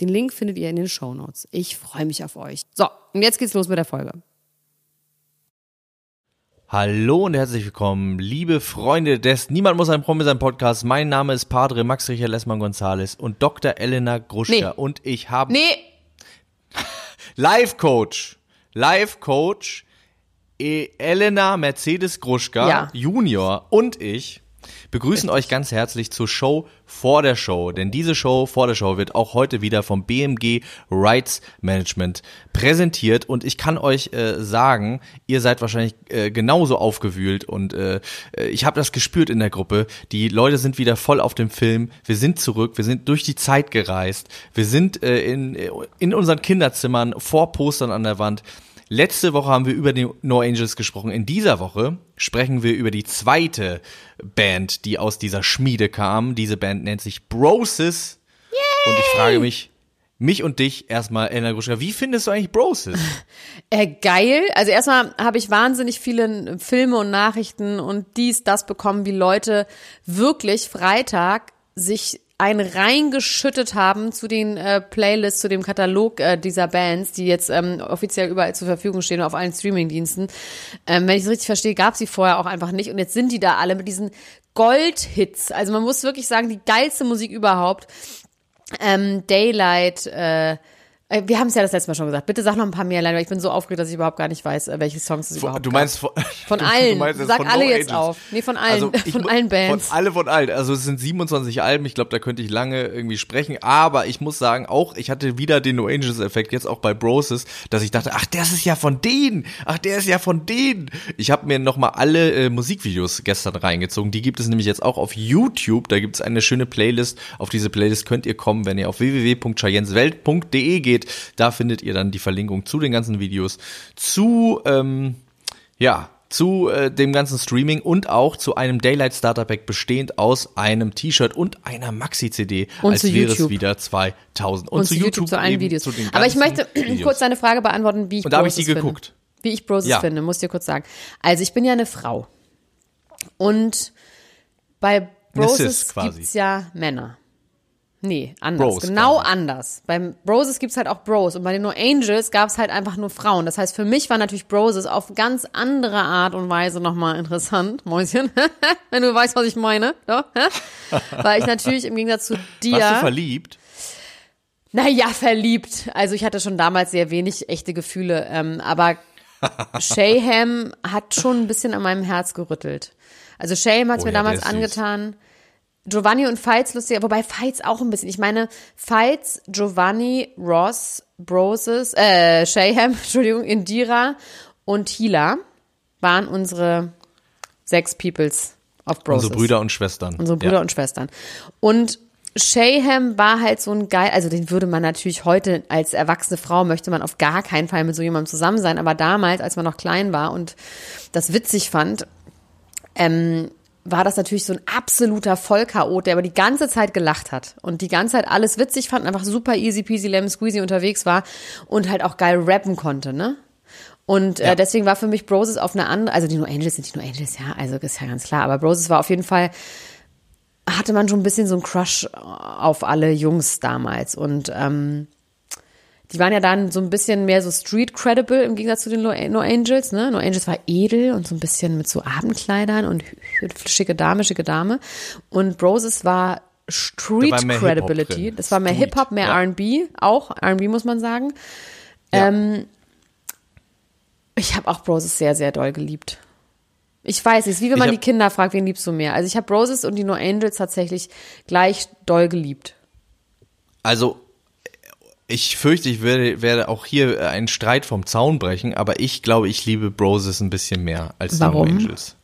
Den Link findet ihr in den Show Notes. Ich freue mich auf euch. So, und jetzt geht's los mit der Folge. Hallo und herzlich willkommen, liebe Freunde des Niemand muss ein Promi sein Podcast. Mein Name ist Padre Max Richard Lessmann Gonzales und Dr. Elena Gruschka nee. und ich haben Nee. Live Coach. Live Coach Elena Mercedes Gruschka ja. Junior und ich begrüßen euch ganz herzlich zur Show vor der Show, denn diese Show vor der Show wird auch heute wieder vom BMG Rights Management präsentiert und ich kann euch äh, sagen, ihr seid wahrscheinlich äh, genauso aufgewühlt und äh, ich habe das gespürt in der Gruppe. Die Leute sind wieder voll auf dem Film. Wir sind zurück, wir sind durch die Zeit gereist, wir sind äh, in, in unseren Kinderzimmern vor Postern an der Wand. Letzte Woche haben wir über die No Angels gesprochen. In dieser Woche sprechen wir über die zweite Band, die aus dieser Schmiede kam. Diese Band nennt sich Brosis. Yay! Und ich frage mich, mich und dich erstmal, Elena Gruschka, wie findest du eigentlich Brosis? Äh, geil. Also erstmal habe ich wahnsinnig viele Filme und Nachrichten und dies, das bekommen, wie Leute wirklich Freitag sich ein reingeschüttet haben zu den äh, Playlists, zu dem Katalog äh, dieser Bands, die jetzt ähm, offiziell überall zur Verfügung stehen, auf allen Streamingdiensten. Ähm, wenn ich es richtig verstehe, gab sie vorher auch einfach nicht. Und jetzt sind die da alle mit diesen Goldhits. Also man muss wirklich sagen, die geilste Musik überhaupt. Ähm, Daylight, äh, wir haben es ja das letzte Mal schon gesagt. Bitte sag noch ein paar mehr weil ich bin so aufgeregt, dass ich überhaupt gar nicht weiß, äh, welche Songs es überhaupt Du meinst von, von allen. Meinst sag von alle no jetzt Angels. auf. Nee, von allen. Also von allen Bands. Von alle von allen. Also es sind 27 Alben. Ich glaube, da könnte ich lange irgendwie sprechen. Aber ich muss sagen, auch ich hatte wieder den No Angels Effekt jetzt auch bei Broses, dass ich dachte, ach, das ist ja von denen. Ach, der ist ja von denen. Ich habe mir noch mal alle äh, Musikvideos gestern reingezogen. Die gibt es nämlich jetzt auch auf YouTube. Da gibt es eine schöne Playlist. Auf diese Playlist könnt ihr kommen, wenn ihr auf www.chayenswelt.de geht. Da findet ihr dann die Verlinkung zu den ganzen Videos, zu, ähm, ja, zu äh, dem ganzen Streaming und auch zu einem Daylight Starter Pack bestehend aus einem T-Shirt und einer Maxi-CD, als wäre YouTube. es wieder 2000. Und, und zu, YouTube, YouTube zu allen Videos. Zu Aber ich möchte Videos. kurz deine Frage beantworten, wie ich Und da habe ich sie geguckt. Wie ich Broses ja. finde, muss ich dir kurz sagen. Also ich bin ja eine Frau. Und bei Broses gibt's ja Männer. Nee, anders. Bros genau quasi. anders. Beim Broses gibt's halt auch Bros und bei den No Angels gab's halt einfach nur Frauen. Das heißt, für mich war natürlich Broses auf ganz andere Art und Weise nochmal interessant, Mäuschen, wenn du weißt, was ich meine. Doch? Weil ich natürlich im Gegensatz zu dir... Warst du verliebt? Naja, verliebt. Also ich hatte schon damals sehr wenig echte Gefühle, ähm, aber Shayham hat schon ein bisschen an meinem Herz gerüttelt. Also Shayham hat's oh, mir ja, damals angetan... Süß Giovanni und Fights lustiger, wobei Fights auch ein bisschen. Ich meine, Fights, Giovanni, Ross, Broses, äh, Shayham, Entschuldigung, Indira und Hila waren unsere sechs Peoples auf Broses. Unsere Brüder und Schwestern. Unsere Brüder ja. und Schwestern. Und Shayham war halt so ein geil, also den würde man natürlich heute als erwachsene Frau möchte man auf gar keinen Fall mit so jemandem zusammen sein, aber damals, als man noch klein war und das witzig fand, ähm, war das natürlich so ein absoluter Vollchaot, der aber die ganze Zeit gelacht hat und die ganze Zeit alles witzig fand, einfach super easy peasy lemon squeezy unterwegs war und halt auch geil rappen konnte, ne? Und äh, ja. deswegen war für mich Broses auf eine andere, also die No Angels sind die No Angels, ja, also ist ja ganz klar, aber Broses war auf jeden Fall, hatte man schon ein bisschen so einen Crush auf alle Jungs damals und ähm, die waren ja dann so ein bisschen mehr so street credible im Gegensatz zu den No, Angels. Ne? No Angels war edel und so ein bisschen mit so Abendkleidern und schicke Dame, schicke Dame. Und Broses war Street da war Credibility. Das war mehr Hip-Hop, mehr ja. R&B, auch R&B muss man sagen. Ja. Ähm, ich habe auch Broses sehr, sehr doll geliebt. Ich weiß, es wie wenn man hab, die Kinder fragt, wen liebst du mehr? Also ich habe Broses und die No Angels tatsächlich gleich doll geliebt. Also Ich fürchte, ich werde, werde auch hier äh, einen Streit vom Zaun brechen, aber ich glaube, ich liebe Broses ein bisschen mehr als Warum? Angels.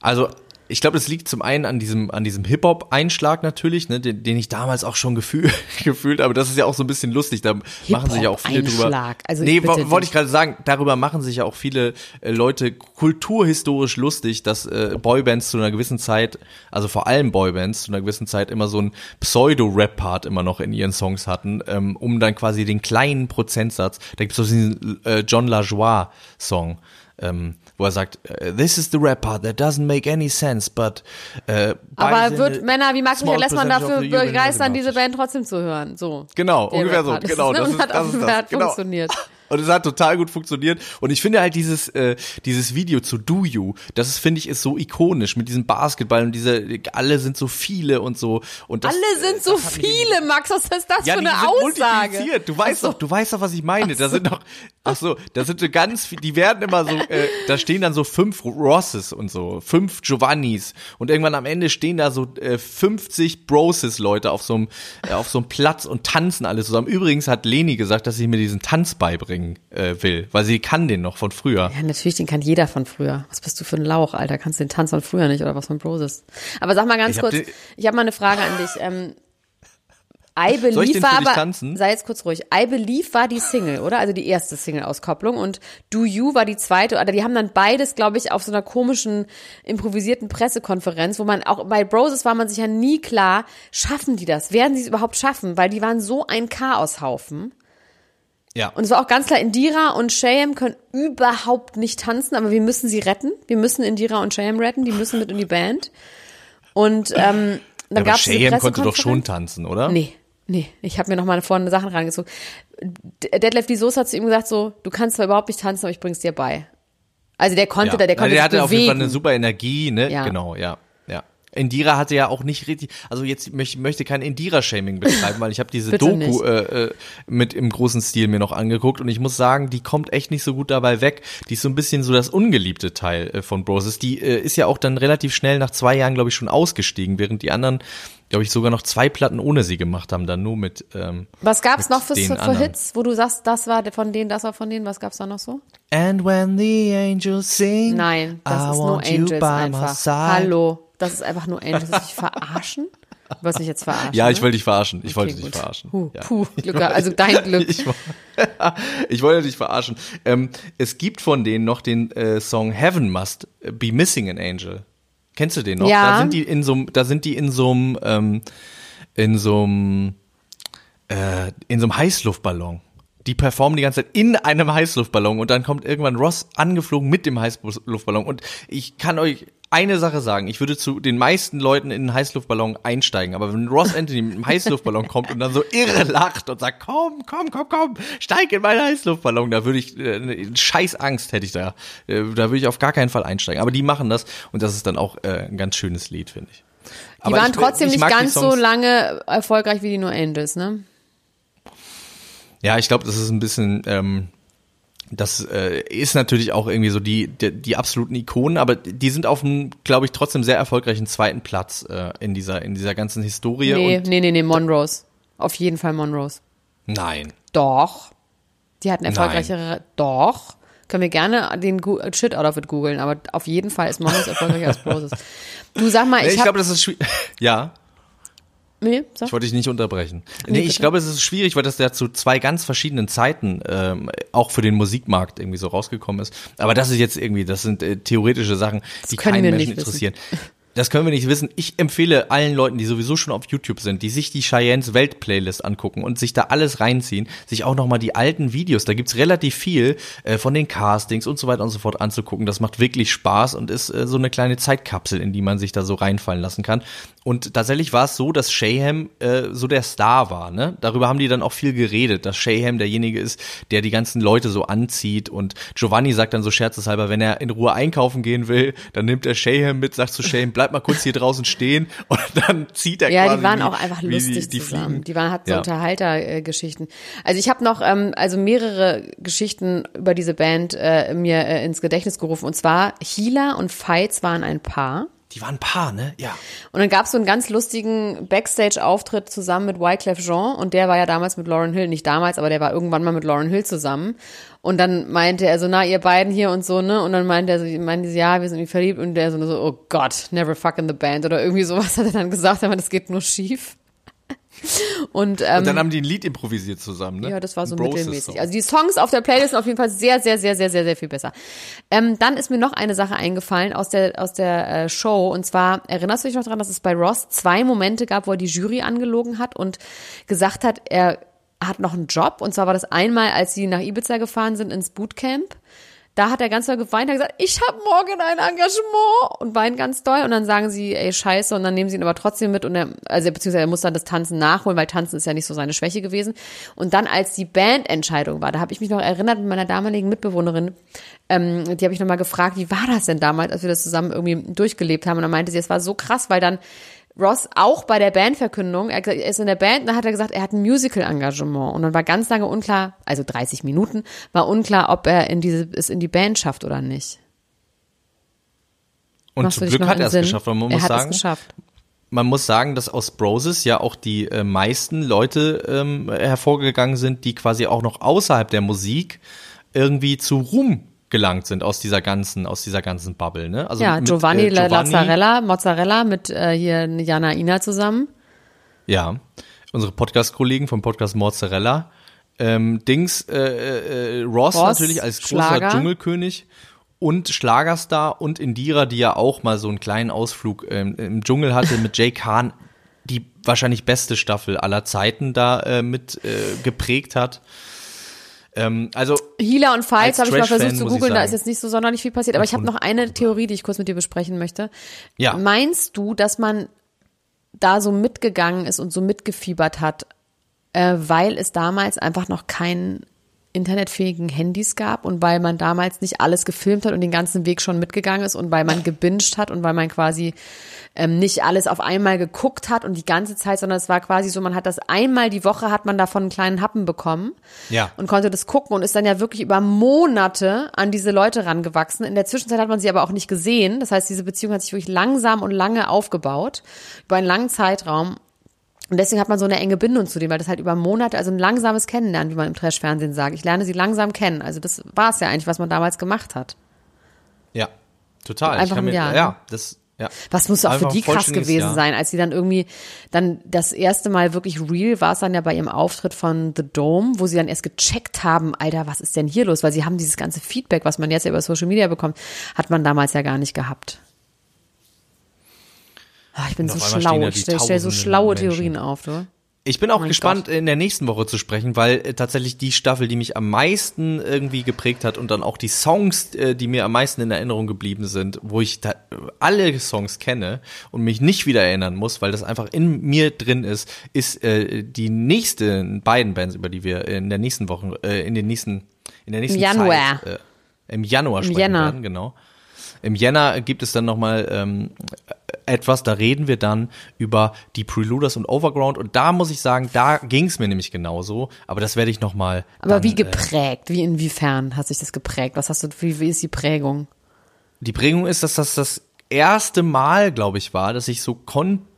Also ich glaube, das liegt zum einen an diesem, an diesem Hip-Hop-Einschlag natürlich, ne, den, den ich damals auch schon gefühl, gefühlt habe. Das ist ja auch so ein bisschen lustig. Da machen sich ja auch viele drüber. Also nee, wo, wollte ich gerade sagen, darüber machen sich ja auch viele äh, Leute kulturhistorisch lustig, dass äh, Boybands zu einer gewissen Zeit, also vor allem Boybands zu einer gewissen Zeit immer so einen Pseudo-Rap-Part immer noch in ihren Songs hatten, ähm, um dann quasi den kleinen Prozentsatz, da gibt es diesen äh, John LaJoie-Song, ähm, wo er sagt, äh, this is the rap part that doesn't make any sense, but äh, aber wird Männer wie Max Michael Lessmann dafür begeistern, diese Band trotzdem zu hören? So. Genau, ungefähr so. Genau, das, ist, das, das, ist das. Genau. funktioniert. Und es hat total gut funktioniert. Und ich finde halt dieses, äh, dieses Video zu Do You, das ist, finde ich, ist so ikonisch mit diesem Basketball und diese, alle sind so viele und so. Und das, alle sind so viele, Max, was ist das ja, für eine Aussage? Du weißt so. doch, du weißt doch, was ich meine. Da sind noch, ach so, da sind so ganz viele, die werden immer so, äh, da stehen dann so fünf Rosses und so, fünf Giovannis. Und irgendwann am Ende stehen da so äh, 50 Broses-Leute auf so einem, äh, auf so einem Platz und tanzen alle zusammen. Übrigens hat Leni gesagt, dass sie mir diesen Tanz beibringen beibringen äh, will, weil sie kann den noch von früher. Ja, natürlich, den kann jeder von früher. Was bist du für ein Lauch, Alter? Kannst du den Tanz von früher nicht oder was von Broses? Aber sag mal ganz ich kurz, hab ich habe mal eine Frage an dich. Ähm, I Believe war aber, tanzen? sei jetzt kurz ruhig, I Believe war die Single, oder? Also die erste Single-Auskopplung und Do You war die zweite, oder die haben dann beides, glaube ich, auf so einer komischen, improvisierten Pressekonferenz, wo man auch, bei Broses war man sich ja nie klar, schaffen die das? Werden sie es überhaupt schaffen? Weil die waren so ein Chaoshaufen. Ja. Und es war auch ganz klar, Indira und Shayam können überhaupt nicht tanzen, aber wir müssen sie retten. Wir müssen Indira und Shayam retten, die müssen mit in die Band. Und ähm, dann ja, gab es Shayam konnte doch schon tanzen, oder? Nee. Nee, ich habe mir noch mal vorne Sachen reingezogen. Detlef die Soße hat zu ihm gesagt so, du kannst zwar überhaupt nicht tanzen, aber ich bring's dir bei. Also der konnte ja. da, der konnte ja, der hatte bewegen. auf jeden Fall eine super Energie, ne? Ja. Genau, ja. Indira hatte ja auch nicht richtig, also jetzt möchte, möchte kein Indira-Shaming betreiben, weil ich habe diese Doku äh, äh, mit im großen Stil mir noch angeguckt und ich muss sagen, die kommt echt nicht so gut dabei weg. Die ist so ein bisschen so das ungeliebte Teil äh, von Broses. Die äh, ist ja auch dann relativ schnell nach zwei Jahren, glaube ich, schon ausgestiegen, während die anderen glaube ich, sogar noch zwei Platten ohne sie gemacht haben, dann nur mit. Ähm, Was gab's noch für, für Hits, wo du sagst, das war von denen, das war von denen, was gab's da noch so? And when the angels sing, Nein, das I ist nur Angels einfach. Hallo. Das ist einfach nur ein, das dich verarschen. Du wolltest mich jetzt verarschen. Ja, ich ne? wollte dich verarschen. Ich okay, wollte gut. dich verarschen. Puh, ja. puh Glück, also dein Glück. ich, ich wollte dich verarschen. Ähm, es gibt von denen noch den äh, Song Heaven Must Be Missing an Angel. Kennst du den noch? Ja. Da sind die in so da sind die in so einem ähm, in so einem äh, in so einem Heißluftballon. Die performen die ganze Zeit in einem Heißluftballon und dann kommt irgendwann Ross angeflogen mit dem Heißluftballon und ich kann euch eine Sache sagen. Ich würde zu den meisten Leuten in einen Heißluftballon einsteigen. Aber wenn Ross Anthony mit einem Heißluftballon kommt und dann so irre lacht und sagt, komm, komm, komm, komm, steig in meinen Heißluftballon, da würde ich, äh, scheiß Angst hätte ich da. Äh, da würde ich auf gar keinen Fall einsteigen. Aber die machen das und das ist dann auch äh, ein ganz schönes Lied, finde ich. Die waren ich, trotzdem ich nicht ganz so lange erfolgreich wie die No Angels, ne? Ja, ich glaube, das ist ein bisschen, ähm, das äh, ist natürlich auch irgendwie so die, die, die absoluten Ikonen, aber die sind auf einem, glaube ich, trotzdem sehr erfolgreichen zweiten Platz äh, in dieser in dieser ganzen Historie. Nee, nee, nee, nee, Monrose. Auf jeden Fall Monrose. Nein. Doch. Die hatten erfolgreichere. Nein. Doch. Können wir gerne den Shit out of it googeln, aber auf jeden Fall ist Monrose erfolgreicher als Broses. Du sag mal, ich, nee, ich glaube, das ist schwierig. Ja. Nee, sag. Ich wollte dich nicht unterbrechen. Nee, nee ich glaube, es ist schwierig, weil das ja zu zwei ganz verschiedenen Zeiten ähm, auch für den Musikmarkt irgendwie so rausgekommen ist. Aber das ist jetzt irgendwie, das sind äh, theoretische Sachen, das die keinen Menschen interessieren. Das können wir nicht wissen. Ich empfehle allen Leuten, die sowieso schon auf YouTube sind, die sich die Cheyennes Weltplaylist angucken und sich da alles reinziehen, sich auch nochmal die alten Videos, da gibt's relativ viel äh, von den Castings und so weiter und so fort anzugucken. Das macht wirklich Spaß und ist äh, so eine kleine Zeitkapsel, in die man sich da so reinfallen lassen kann. Und tatsächlich war es so, dass Shayham äh, so der Star war. Ne? Darüber haben die dann auch viel geredet, dass Shayham derjenige ist, der die ganzen Leute so anzieht. Und Giovanni sagt dann so scherzeshalber, wenn er in Ruhe einkaufen gehen will, dann nimmt er Shayham mit, sagt zu Shayham, bleib mal kurz hier draußen stehen. Und dann zieht er ja, quasi. Ja, die waren wie, auch einfach lustig die, die zusammen. Fliegen. Die waren hat so ja. Unterhaltergeschichten. Also ich habe noch ähm, also mehrere Geschichten über diese Band äh, mir äh, ins Gedächtnis gerufen. Und zwar Hila und Fights waren ein Paar. Die waren ein Paar, ne? Ja. Und dann gab es so einen ganz lustigen Backstage-Auftritt zusammen mit Wyclef Jean und der war ja damals mit Lauren Hill, nicht damals, aber der war irgendwann mal mit Lauren Hill zusammen. Und dann meinte er so, na, ihr beiden hier und so, ne? Und dann meinte er so, meinte sie, ja, wir sind irgendwie verliebt und der so, so, oh Gott, never fuck in the band oder irgendwie sowas hat er dann gesagt, aber das geht nur schief. Und, ähm, und dann haben die ein Lied improvisiert zusammen, ne? Ja, das war so mittelmäßig. Also die Songs auf der Playlist sind auf jeden Fall sehr, sehr, sehr, sehr, sehr, sehr viel besser. Ähm, dann ist mir noch eine Sache eingefallen aus der aus der äh, Show und zwar erinnerst du dich noch daran, dass es bei Ross zwei Momente gab, wo er die Jury angelogen hat und gesagt hat, er hat noch einen Job und zwar war das einmal, als sie nach Ibiza gefahren sind ins Bootcamp da hat er ganz doll geweint, hat gesagt, ich habe morgen ein Engagement und weint ganz doll. Und dann sagen sie, ey, scheiße, und dann nehmen sie ihn aber trotzdem mit und er, also beziehungsweise er muss dann das Tanzen nachholen, weil Tanzen ist ja nicht so seine Schwäche gewesen. Und dann, als die Bandentscheidung war, da habe ich mich noch erinnert mit meiner damaligen Mitbewohnerin, ähm, die habe ich nochmal gefragt, wie war das denn damals, als wir das zusammen irgendwie durchgelebt haben? Und dann meinte sie, es war so krass, weil dann Ross auch bei der Bandverkündung, er ist in der Band, dann hat er gesagt, er hat ein Musical-Engagement. Und dann war ganz lange unklar, also 30 Minuten, war unklar, ob er in diese, es in die Band schafft oder nicht. Und Machst zum Glück hat er es geschafft, man muss sagen, man muss sagen, dass aus Broses ja auch die äh, meisten Leute ähm, hervorgegangen sind, die quasi auch noch außerhalb der Musik irgendwie zu Ruhm gelangt sind aus dieser ganzen, aus dieser ganzen Bubble, ne? Also ja, mit, Giovanni, äh, Giovanni Lazzarella, Mozzarella mit äh, hier Jana Ina zusammen. Ja, unsere Podcast-Kollegen vom Podcast Mozzarella. Ähm, Dings, äh, äh, Ross, Ross natürlich als großer Schlager. Dschungelkönig und Schlagerstar und Indira, die ja auch mal so einen kleinen Ausflug ähm, im Dschungel hatte mit Jay Khan, die wahrscheinlich beste Staffel aller Zeiten da äh, mit äh, geprägt hat. Ähm, also Healer und Fights habe ich mal versucht zu googeln, da ist jetzt nicht so sonderlich viel passiert, aber ich habe noch eine Theorie, die ich kurz mit dir besprechen möchte. Ja. Meinst du, dass man da so mitgegangen ist und so mitgefiebert hat, äh, weil es damals einfach noch keinen internetfähigen Handys gab und weil man damals nicht alles gefilmt hat und den ganzen Weg schon mitgegangen ist und weil man gebinged hat und weil man quasi ähm, nicht alles auf einmal geguckt hat und die ganze Zeit, sondern es war quasi so, man hat das einmal die Woche hat man davon einen kleinen Happen bekommen ja. und konnte das gucken und ist dann ja wirklich über Monate an diese Leute rangewachsen. In der Zwischenzeit hat man sie aber auch nicht gesehen. Das heißt, diese Beziehung hat sich wirklich langsam und lange aufgebaut über einen langen Zeitraum und deswegen hat man so eine enge Bindung zu dem, weil das halt über Monate, also ein langsames Kennenlernen, wie man im Trash-Fernsehen sagt. Ich lerne sie langsam kennen. Also das war es ja eigentlich, was man damals gemacht hat. Ja, total. Einfach ein Jahr. Ja, das, ja. Was muss auch für die krass gewesen Jahr. sein, als sie dann irgendwie dann das erste Mal wirklich real war es dann ja bei ihrem Auftritt von The Dome, wo sie dann erst gecheckt haben, Alter, was ist denn hier los? Weil sie haben dieses ganze Feedback, was man jetzt ja über Social Media bekommt, hat man damals ja gar nicht gehabt. Ach, ich bin so schlau. Ja ich stelle stell so schlaue Menschen. Theorien auf, du. Ich bin auch oh gespannt, Gott. in der nächsten Woche zu sprechen, weil äh, tatsächlich die Staffel, die mich am meisten irgendwie geprägt hat und dann auch die Songs, äh, die mir am meisten in Erinnerung geblieben sind, wo ich da alle Songs kenne und mich nicht wieder erinnern muss, weil das einfach in mir drin ist, ist äh, die nächsten beiden Bands, über die wir in der nächsten Woche, äh, in den nächsten, in der nächsten Im Januar. Zeit, äh, im Januar sprechen Im Jänner. werden, genau. Im Jänner gibt es dann nochmal ähm, etwas, da reden wir dann über die Preluders und Overground und da muss ich sagen, da ging es mir nämlich genauso, aber das werde ich nochmal. Aber dann, wie äh, geprägt? Äh, wie inwiefern hat sich das geprägt? Was hast du, wie, wie ist die Prägung? Die Prägung ist, dass das das erste Mal, glaube ich, war, dass ich so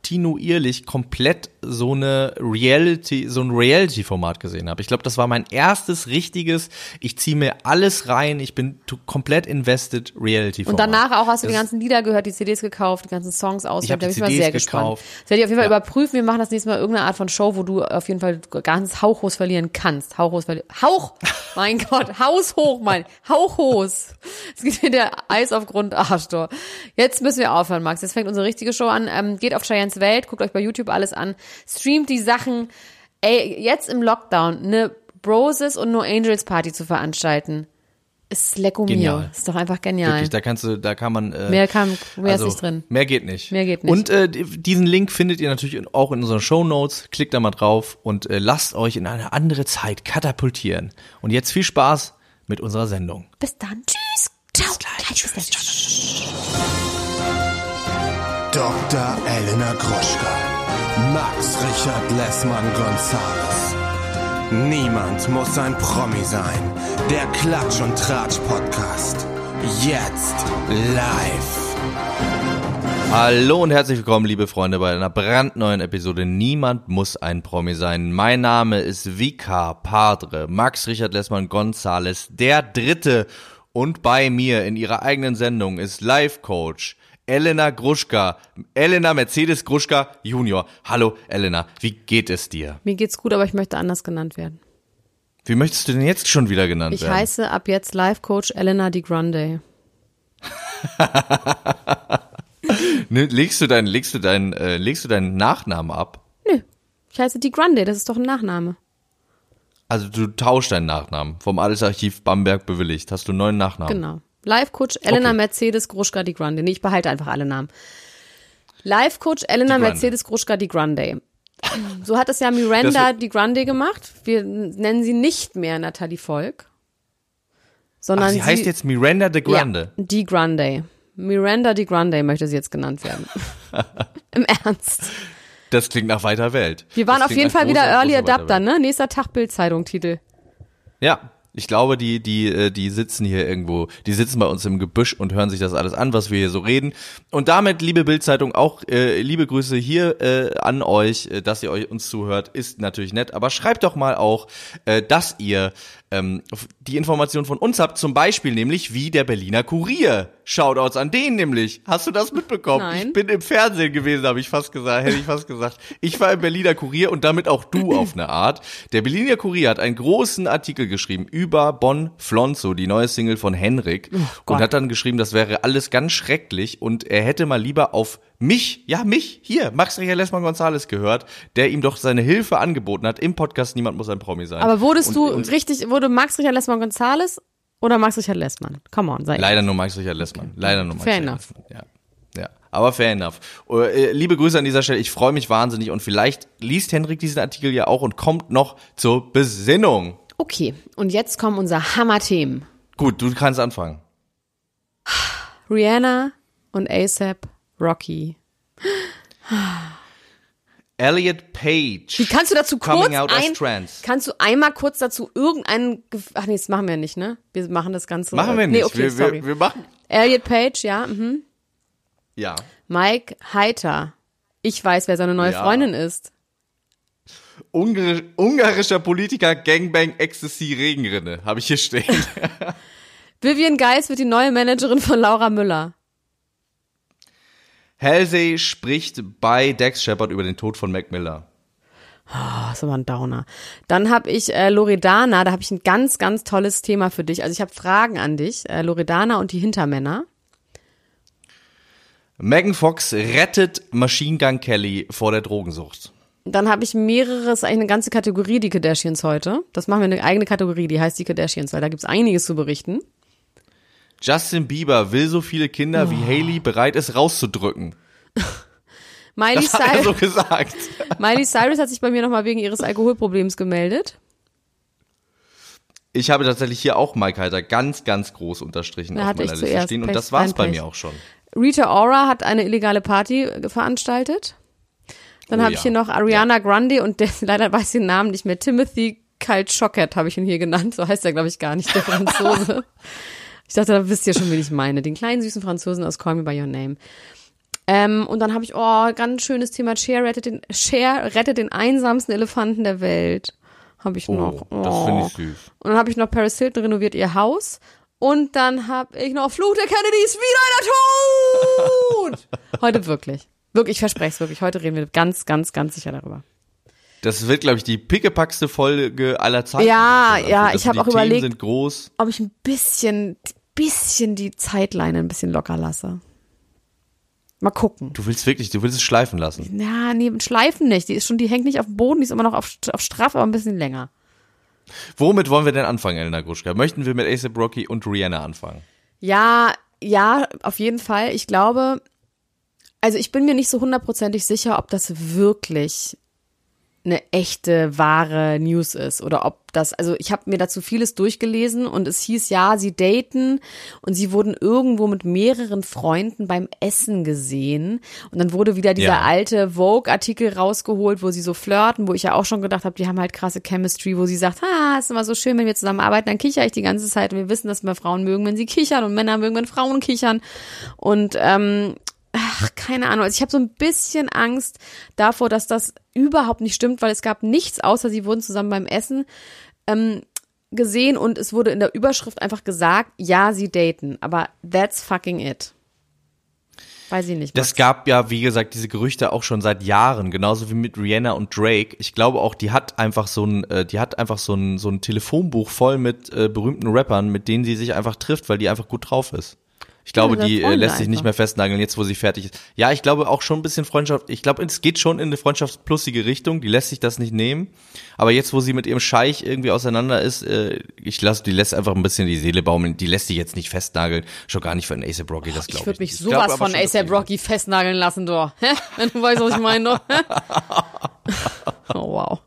kontinuierlich komplett so eine Reality, so ein Reality-Format gesehen habe. Ich glaube, das war mein erstes richtiges, ich ziehe mir alles rein, ich bin komplett invested Reality-Format. Und danach auch hast du das die ganzen Lieder gehört, die CDs gekauft, die ganzen Songs aus. Ich habe hab ich mal sehr gekauft. gespannt. Das werde ich auf jeden Fall ja. überprüfen. Wir machen das nächste Mal irgendeine Art von Show, wo du auf jeden Fall ganz hauchlos verlieren kannst. Hauchlos verlieren. Hauch! Mein Gott, haushoch, mein. Hauchhos. Es geht hier der Eis auf Grund Arschtor. Jetzt müssen wir aufhören, Max. Jetzt fängt unsere richtige Show an. Ähm, geht auf Cheyennes Welt, guckt euch bei YouTube alles an streamt die Sachen. Ey, jetzt im Lockdown eine Broses und No Angels Party zu veranstalten. Ist lecko mio. Ist doch einfach genial. Wirklich, da kannst du, da kann man. Äh, mehr kann, mehr also, ist nicht drin. Mehr geht nicht. Mehr geht nicht. Und äh, diesen Link findet ihr natürlich auch in unseren Show Notes. Klickt da mal drauf und äh, lasst euch in eine andere Zeit katapultieren. Und jetzt viel Spaß mit unserer Sendung. Bis dann. Tschüss. Ciao. Bis gleich. Tschüss. Tschüss. Dr. Elena Groschka. Max Richard Lessmann Gonzales. Niemand muss ein Promi sein. Der Klatsch und Tratsch Podcast. Jetzt live. Hallo und herzlich willkommen, liebe Freunde, bei einer brandneuen Episode Niemand muss ein Promi sein. Mein Name ist Vika Padre, Max Richard Lessmann Gonzales, der Dritte. Und bei mir in ihrer eigenen Sendung ist Live-Coach Elena Gruschka, Elena Mercedes Gruschka Junior. Hallo Elena, wie geht es dir? Mir geht's gut, aber ich möchte anders genannt werden. Wie möchtest du denn jetzt schon wieder genannt ich werden? Ich heiße ab jetzt Live-Coach Elena Di Grande. Ne, legst du deinen, legst du deinen, äh, legst du deinen Nachnamen ab? Nö. Ich heiße Di Grande, das ist doch ein Nachname. Also du tauschst deinen Nachnamen. Vom Adelsarchiv Bamberg bewilligt. Hast du einen neuen Nachnamen? Genau. Live-Coach Elena okay. Mercedes Gruschka Di Grande. Nee, ich behalte einfach alle Namen. Live-Coach Elena Mercedes Gruschka Di Grande. So hat es ja Miranda Di Grande gemacht. Wir nennen sie nicht mehr Natalie Volk. Sondern Ach, sie, sie heißt jetzt Miranda Di Grande. Ja, Di Grande. Miranda Di Grande möchte sie jetzt genannt werden. Im Ernst. Das klingt nach weiter Welt. Wir waren auf jeden Fall großer, wieder Early Adapter, ne? Nächster Tag Bildzeitung Titel. Ja, ich glaube, die, die, äh, die sitzen hier irgendwo, die sitzen bei uns im Gebüsch und hören sich das alles an, was wir hier so reden. Und damit, liebe Bildzeitung, auch äh, liebe Grüße hier äh, an euch, äh, dass ihr euch uns zuhört, ist natürlich nett. Aber schreibt doch mal auch, äh, dass ihr ähm, die Information von uns habt, zum Beispiel nämlich wie der Berliner Kurier. Shoutouts an den nämlich. Hast du das mitbekommen? Nein. Ich bin im Fernsehen gewesen, habe ich fast gesagt, hätte ich fast gesagt. Ich war im Berliner Kurier und damit auch du auf eine Art. Der Berliner Kurier hat einen großen Artikel geschrieben über Bon Flonzo, die neue Single von Henrik, oh und hat dann geschrieben, das wäre alles ganz schrecklich und er hätte mal lieber auf mich, ja mich, hier, Max Richard Lessmann Gonzales gehört, der ihm doch seine Hilfe angeboten hat im Podcast Niemand muss ein Promi sein. Aber wurdest und, du und richtig, wurde Max Richard Lessmann Gonzales oder Max Richard Lessmann? Come on, sei Leider nur Max Richard Lessmann. Leider nur Max Fair Richard enough. Lessmann. Ja. Ja, aber fair enough. Äh, liebe Grüße an dieser Stelle. Ich freue mich wahnsinnig und vielleicht liest Henrik diesen Artikel ja auch und kommt noch zur Besinnung. Okay, und jetzt kommen unsere Hammer-Themen. Gut, du kannst anfangen. Rihanna und ASAP Rocky. Elliot Page. Wie kannst du dazu kurz out ein, trans. kannst du einmal kurz dazu irgendeinen, ach nee, das machen wir nicht, ne? Wir machen das Ganze. Machen wir nicht. Nee, okay, wir, sorry. Wir, wir machen. Elliot Page, ja, mhm. Ja. Mike Heiter. Ich weiß, wer seine neue Ja. Freundin ist. Ungarisch, ungarischer Politiker Gangbang Ecstasy Regenrinne. Habe ich hier stehen. Vivian Geis wird die neue Managerin von Laura Müller. Halsey spricht bei Dex Shepard über den Tod von Mac Miller. Oh, ist aber ein Downer. Dann habe ich äh, Loredana, da habe ich ein ganz, ganz tolles Thema für dich. Also ich habe Fragen an dich. Äh, Loredana und die Hintermänner. Megan Fox rettet Machine Gun Kelly vor der Drogensucht. Dann habe ich mehrere, ist eigentlich eine ganze Kategorie, die Kardashians heute. Das machen wir eine eigene Kategorie, die heißt die Kardashians, weil da gibt's einiges zu berichten. Justin Bieber will so viele Kinder, Oh. wie Haley bereit ist, rauszudrücken. Miley, Das hat er Cyrus, so gesagt. Miley Cyrus hat sich bei mir nochmal wegen ihres Alkoholproblems gemeldet. Ich habe tatsächlich hier auch Mike Heiter ganz, ganz groß unterstrichen Da auf meiner Liste stehen und Pech, das war's ein bei mir auch schon. Rita Ora hat eine illegale Party äh, veranstaltet. Dann Oh habe ja. ich hier noch Ariana Grande und der, leider weiß ich den Namen nicht mehr. Timothy Kalchocket habe ich ihn hier genannt. So heißt er, glaube ich, gar nicht, der Franzose. Ich dachte, da wisst ihr schon, wen ich meine. Den kleinen süßen Franzosen aus Call Me By Your Name. Ähm, und dann habe ich, oh, ganz schönes Thema. Cher rettet den, Cher rettet den einsamsten Elefanten der Welt. Habe ich noch. Oh, das finde ich Oh. süß. Und dann habe ich noch Paris Hilton renoviert ihr Haus. Und dann habe ich noch Fluch der Kennedys, wieder einer Tod! Heute wirklich. Wirklich, ich verspreche es wirklich. Heute reden wir ganz, ganz, ganz sicher darüber. Das wird, glaube ich, die pickepackste Folge aller Zeiten. Ja, Also, ja, das- ich hab die auch Themen überlegt- sind groß. Ob ich ein bisschen, bisschen die Zeitleine ein bisschen locker lasse. Mal gucken. Du willst wirklich, du willst es schleifen lassen. Ja, nee, Schleifen nicht. Die ist schon, die hängt nicht auf dem Boden, die ist immer noch auf, auf straff, aber ein bisschen länger. Womit wollen wir denn anfangen, Elena Gruschka? Möchten wir mit ASAP Rocky und Rihanna anfangen? Ja, ja, auf jeden Fall. Ich glaube, also ich bin mir nicht so hundertprozentig sicher, ob das wirklich eine echte, wahre News ist oder ob das, also ich habe mir dazu vieles durchgelesen und es hieß ja, sie daten und sie wurden irgendwo mit mehreren Freunden beim Essen gesehen und dann wurde wieder dieser Ja. alte Vogue-Artikel rausgeholt, wo sie so flirten, wo ich ja auch schon gedacht habe, die haben halt krasse Chemistry, wo sie sagt, ah, ist immer so schön, wenn wir zusammenarbeiten, dann kicher ich die ganze Zeit und wir wissen, dass wir Frauen mögen, wenn sie kichern und Männer mögen, wenn Frauen kichern und ähm, ach, keine Ahnung. Also ich habe so ein bisschen Angst davor, dass das überhaupt nicht stimmt, weil es gab nichts, außer sie wurden zusammen beim Essen ähm, gesehen und es wurde in der Überschrift einfach gesagt, ja, sie daten. Aber that's fucking it. Weiß ich nicht. Max. Das gab ja, wie gesagt, diese Gerüchte auch schon seit Jahren, genauso wie mit Rihanna und Drake. Ich glaube auch, die hat einfach so ein, äh, die hat einfach so ein, so ein Telefonbuch voll mit äh, berühmten Rappern, mit denen sie sich einfach trifft, weil die einfach gut drauf ist. Ich glaube, die äh, lässt sich nicht mehr festnageln, jetzt wo sie fertig ist. Ja, ich glaube auch schon ein bisschen Freundschaft. Ich glaube, es geht schon in eine freundschaftsplussige Richtung. Die lässt sich das nicht nehmen. Aber jetzt, wo sie mit ihrem Scheich irgendwie auseinander ist, äh, ich lasse, die lässt einfach ein bisschen die Seele baumeln. Die lässt sich jetzt nicht festnageln. Schon gar nicht für einen ASAP Rocky, das glaube ich. Ich würde mich sowas von ASAP Rocky festnageln lassen, du. Wenn du weißt, was ich meine, Oh, wow.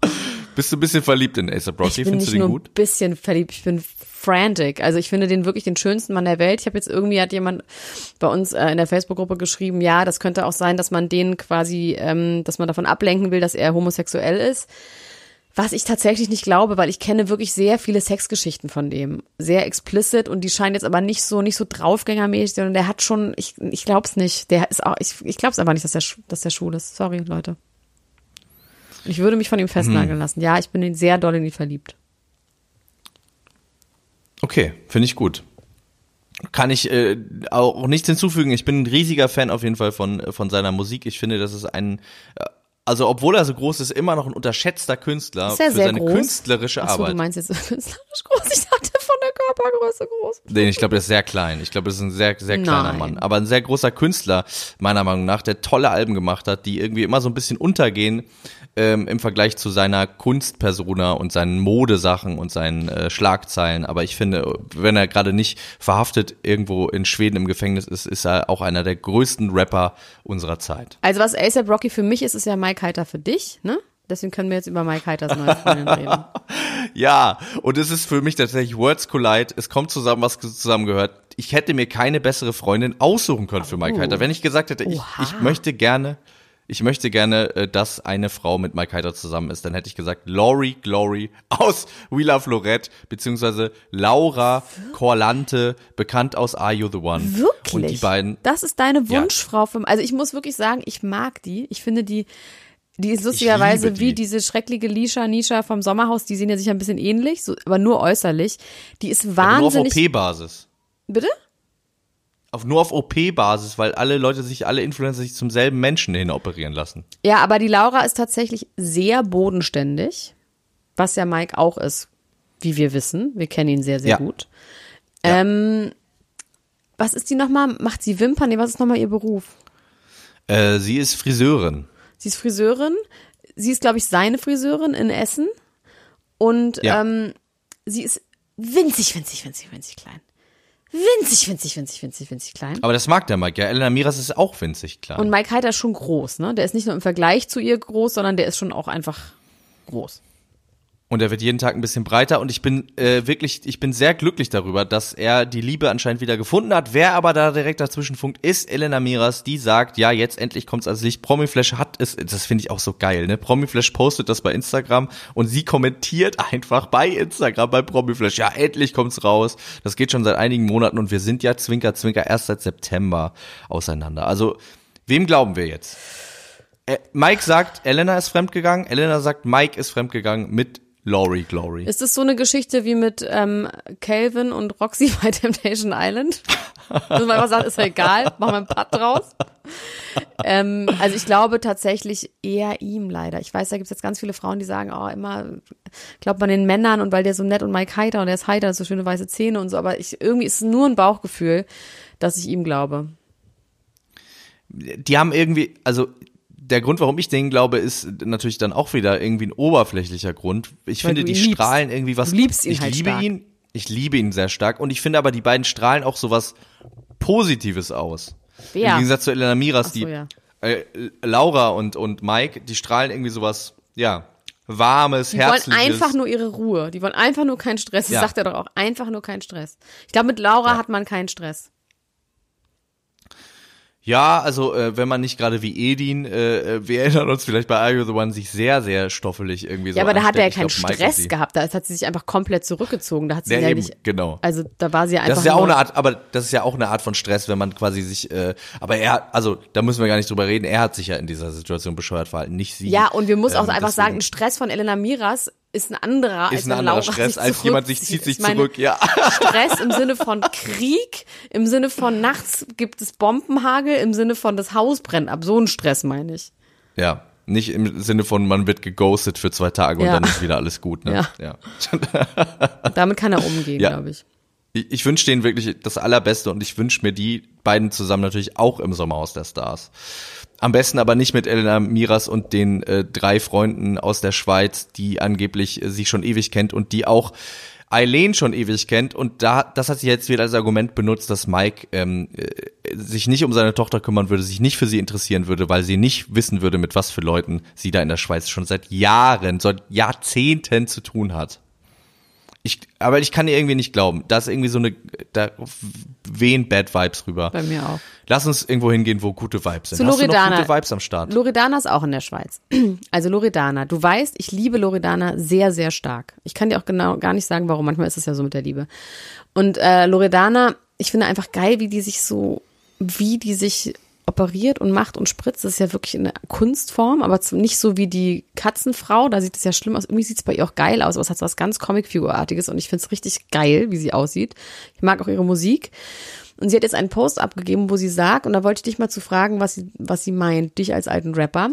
Bist du ein bisschen verliebt in ASAP Rocky? Ich bin Findest du den nur gut? ein bisschen verliebt. Ich bin frantic. Also ich finde den wirklich den schönsten Mann der Welt. Ich habe jetzt irgendwie hat jemand bei uns äh, in der Facebook-Gruppe geschrieben, ja, das könnte auch sein, dass man den quasi, ähm, dass man davon ablenken will, dass er homosexuell ist. Was ich tatsächlich nicht glaube, weil ich kenne wirklich sehr viele Sexgeschichten von dem. Sehr explicit und die scheinen jetzt aber nicht so, nicht so draufgängermäßig, sondern der hat schon, ich, ich glaub's nicht. Der ist auch, ich, ich glaub's einfach nicht, dass der, dass der schwul ist. Sorry, Leute. Ich würde mich von ihm festnageln hm. lassen. Ja, ich bin ihn sehr doll in ihn verliebt. Okay, finde ich gut. Kann ich äh, auch nichts hinzufügen. Ich bin ein riesiger Fan auf jeden Fall von, von seiner Musik. Ich finde, das ist ein, äh, also obwohl er so groß ist, immer noch ein unterschätzter Künstler ist er für seine groß? künstlerische Achso, Arbeit. du meinst jetzt künstlerisch groß? Ich dachte von der Körpergröße groß. Nee, ich glaube, er ist sehr klein. Ich glaube, das ist ein sehr, sehr kleiner Nein. Mann. Aber ein sehr großer Künstler, meiner Meinung nach, der tolle Alben gemacht hat, die irgendwie immer so ein bisschen untergehen ähm, im Vergleich zu seiner Kunstpersona und seinen Modesachen und seinen äh, Schlagzeilen. Aber ich finde, wenn er gerade nicht verhaftet irgendwo in Schweden im Gefängnis ist, ist er auch einer der größten Rapper unserer Zeit. Also was ASAP Rocky für mich ist, ist ja Mike Heiter für dich, ne? Deswegen können wir jetzt über Mike Heiters neue Freundin reden. ja, und es ist für mich tatsächlich Words Collide. Es kommt zusammen, was zusammengehört. Ich hätte mir keine bessere Freundin aussuchen können für Mike uh. Heiter. Wenn ich gesagt hätte, ich, ich möchte gerne ich möchte gerne, äh, dass eine Frau mit Mike Heiter zusammen ist, dann hätte ich gesagt Laurie Glory aus We Love Lorette, beziehungsweise Laura Corlante, bekannt aus Are You the One? Wirklich? Und die beiden. Das ist deine Wunschfrau ja. für, also ich muss wirklich sagen, ich mag die. Ich finde die, die ist lustigerweise die. wie diese schreckliche Lisha Nisha vom Sommerhaus, die sehen ja sich ein bisschen ähnlich, so, aber nur äußerlich. Die ist wahnsinnig. Ja, nur auf OP-Basis. Bitte? Auf, nur auf OP-Basis, weil alle Leute sich, alle Influencer sich zum selben Menschen hin operieren lassen. Ja, aber die Laura ist tatsächlich sehr bodenständig, was ja Mike auch ist, wie wir wissen. Wir kennen ihn sehr, sehr ja. gut. Ja. Ähm, was ist die nochmal? Macht sie Wimpern? Nee, was ist nochmal ihr Beruf? Äh, sie ist Friseurin. Sie ist Friseurin. Sie ist, glaube ich, seine Friseurin in Essen. Und ja. ähm, sie ist winzig, winzig, winzig, winzig klein winzig, winzig, winzig, winzig, winzig klein. Aber das mag der Mike, ja. Elena Miras ist auch winzig klein. Und Mike Heiter ist schon groß, ne? Der ist nicht nur im Vergleich zu ihr groß, sondern der ist schon auch einfach groß. Und er wird jeden Tag ein bisschen breiter und ich bin äh, wirklich, ich bin sehr glücklich darüber, dass er die Liebe anscheinend wieder gefunden hat. Wer aber da direkt dazwischen funkt, ist Elena Miras, die sagt, ja, jetzt endlich kommt's als Licht. Promiflash hat es, das finde ich auch so geil, ne? Promiflash postet das bei Instagram und sie kommentiert einfach bei Instagram bei Promiflash, ja, endlich kommt's raus. Das geht schon seit einigen Monaten und wir sind ja Zwinker, Zwinker erst seit September auseinander. Also, wem glauben wir jetzt? Äh, Mike sagt, Elena ist fremdgegangen. Elena sagt, Mike ist fremdgegangen mit Laurie Glory. Ist das so eine Geschichte wie mit ähm, Calvin und Roxy bei Temptation Island? Dass man einfach sagt, ist ja egal, machen wir einen Putt draus. ähm, also ich glaube tatsächlich eher ihm leider. Ich weiß, da gibt es jetzt ganz viele Frauen, die sagen, oh, immer glaubt man den Männern und weil der so nett und Mike heiter und der ist heiter, so schöne weiße Zähne und so, aber ich, irgendwie ist es nur ein Bauchgefühl, dass ich ihm glaube. Die haben irgendwie, also der Grund, warum ich den glaube, ist natürlich dann auch wieder irgendwie ein oberflächlicher Grund. Ich Weil finde, die liebst. strahlen irgendwie was. Du liebst ihn ich halt liebe stark. ihn. Ich liebe ihn sehr stark und ich finde aber, die beiden strahlen auch sowas Positives aus. Wer? Im Gegensatz zu Elena Miras, so, die ja. äh, Laura und, und Mike, die strahlen irgendwie sowas, ja, warmes, die herzliches. Die wollen einfach nur ihre Ruhe. Die wollen einfach nur keinen Stress. Das ja. sagt er doch auch. Einfach nur keinen Stress. Ich glaube, mit Laura ja. hat man keinen Stress. Ja, also äh, wenn man nicht gerade wie Edin, äh, äh, wir erinnern uns vielleicht bei Are You The One, sich sehr, sehr stoffelig irgendwie so Ja, aber da hat er ja keinen glaub, Stress gehabt. Da hat sie sich einfach komplett zurückgezogen. Da hat sie Ja, ja eben, nicht, genau. Also da war sie einfach Das ist ja auch eine Art, aber das ist ja auch eine Art von Stress, wenn man quasi sich, äh, aber er, also da müssen wir gar nicht drüber reden, er hat sich ja in dieser Situation bescheuert verhalten, nicht sie. Ja, und wir müssen auch Ähm, einfach sagen, ein deswegen Stress von Elena Miras ist ein anderer als ist ein wenn anderer Laura Stress, als jemand sich zieht sich meine, zurück, ja. Stress im Sinne von Krieg, im Sinne von nachts gibt es Bombenhagel, im Sinne von das Haus brennt ab. So ein Stress meine ich. Ja, nicht im Sinne von, man wird geghostet für zwei Tage Ja. und dann ist wieder alles gut, ne? Ja. Damit kann er umgehen, Ja. glaube ich. Ich, ich wünsche denen wirklich das Allerbeste und ich wünsche mir die beiden zusammen natürlich auch im Sommerhaus der Stars. Am besten aber nicht mit Elena Miras und den äh, drei Freunden aus der Schweiz, die angeblich äh, sie schon ewig kennt und die auch Eileen schon ewig kennt. Und da, das hat sie jetzt wieder als Argument benutzt, dass Mike ähm, äh, sich nicht um seine Tochter kümmern würde, sich nicht für sie interessieren würde, weil sie nicht wissen würde, mit was für Leuten sie da in der Schweiz schon seit Jahren, seit Jahrzehnten zu tun hat. Ich, aber ich kann ihr irgendwie nicht glauben. Da ist irgendwie so eine, da wehen Bad Vibes rüber. Bei mir auch. Lass uns irgendwo hingehen, wo gute Vibes sind. Zu Hast du noch Loredana. gute Vibes am Start? Loredana ist auch in der Schweiz. Also Loredana, du weißt, ich liebe Loredana sehr, sehr stark. Ich kann dir auch genau gar nicht sagen, warum. Manchmal ist es ja so mit der Liebe. Und äh, Loredana, ich finde einfach geil, wie die sich so, wie die sich operiert und macht und spritzt. Das ist ja wirklich eine Kunstform, aber nicht so wie die Katzenfrau. Da sieht es ja schlimm aus. Irgendwie sieht es bei ihr auch geil aus, aber es hat so was ganz Comicfigurartiges und ich finde es richtig geil, wie sie aussieht. Ich mag auch ihre Musik. Und sie hat jetzt einen Post abgegeben, wo sie sagt, und da wollte ich dich mal zu fragen, was sie, was sie meint, dich als alten Rapper.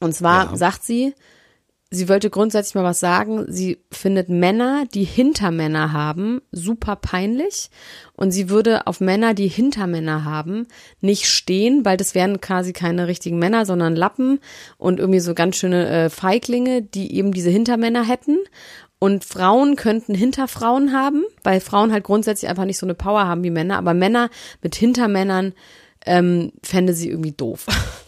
Und zwar Ja. sagt sie, sie wollte grundsätzlich mal was sagen. Sie findet Männer, die Hintermänner haben, super peinlich. Und sie würde auf Männer, die Hintermänner haben, nicht stehen, weil das wären quasi keine richtigen Männer, sondern Lappen und irgendwie so ganz schöne äh, Feiglinge, die eben diese Hintermänner hätten. Und Frauen könnten Hinterfrauen haben, weil Frauen halt grundsätzlich einfach nicht so eine Power haben wie Männer. Aber Männer mit Hintermännern ähm, fände sie irgendwie doof.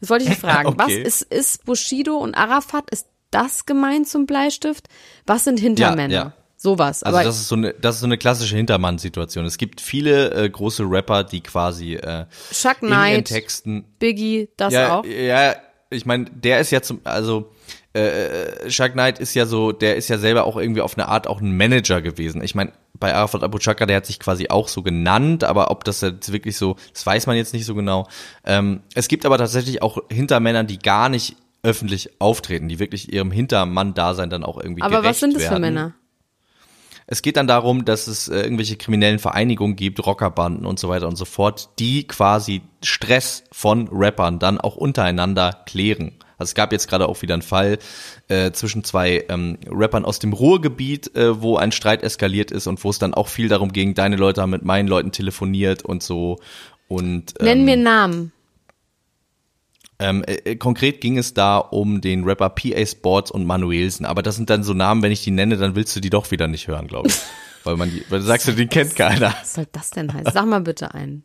Das wollte ich dich fragen. Was Okay. ist, ist Bushido und Arafat, ist das gemeint zum Bleistift? Was sind Hintermänner? Ja, ja. Sowas. Also das ist so eine, das ist so eine klassische Hintermann-Situation. Es gibt viele äh, große Rapper, die quasi äh, Chuck in ihren Knight, Texten Biggie, das ja, auch. Ja, ich meine, der ist ja zum, also äh, Chuck Knight ist ja so, der ist ja selber auch irgendwie auf eine Art auch ein Manager gewesen. Ich meine, bei Arafat Abu Chaka, der hat sich quasi auch so genannt, aber ob das jetzt wirklich so, das weiß man jetzt nicht so genau. Ähm, es gibt aber tatsächlich auch Hintermänner, die gar nicht öffentlich auftreten, die wirklich ihrem Hintermann-Dasein dann auch irgendwie Aber was sind das für werden. Männer? Es geht dann darum, dass es äh, irgendwelche kriminellen Vereinigungen gibt, Rockerbanden und so weiter und so fort, die quasi Stress von Rappern dann auch untereinander klären. Also es gab jetzt gerade auch wieder einen Fall äh, zwischen zwei ähm, Rappern aus dem Ruhrgebiet, äh, wo ein Streit eskaliert ist und wo es dann auch viel darum ging, deine Leute haben mit meinen Leuten telefoniert und so. Und ähm, Nenn mir Namen. ähm, äh, konkret ging es da um den Rapper PA Sports und Manuelsen. Aber das sind dann so Namen, wenn ich die nenne, dann willst du die doch wieder nicht hören, glaube ich. weil man die, weil du sagst, du, den kennt keiner. Was soll das denn heißen? Sag mal bitte einen.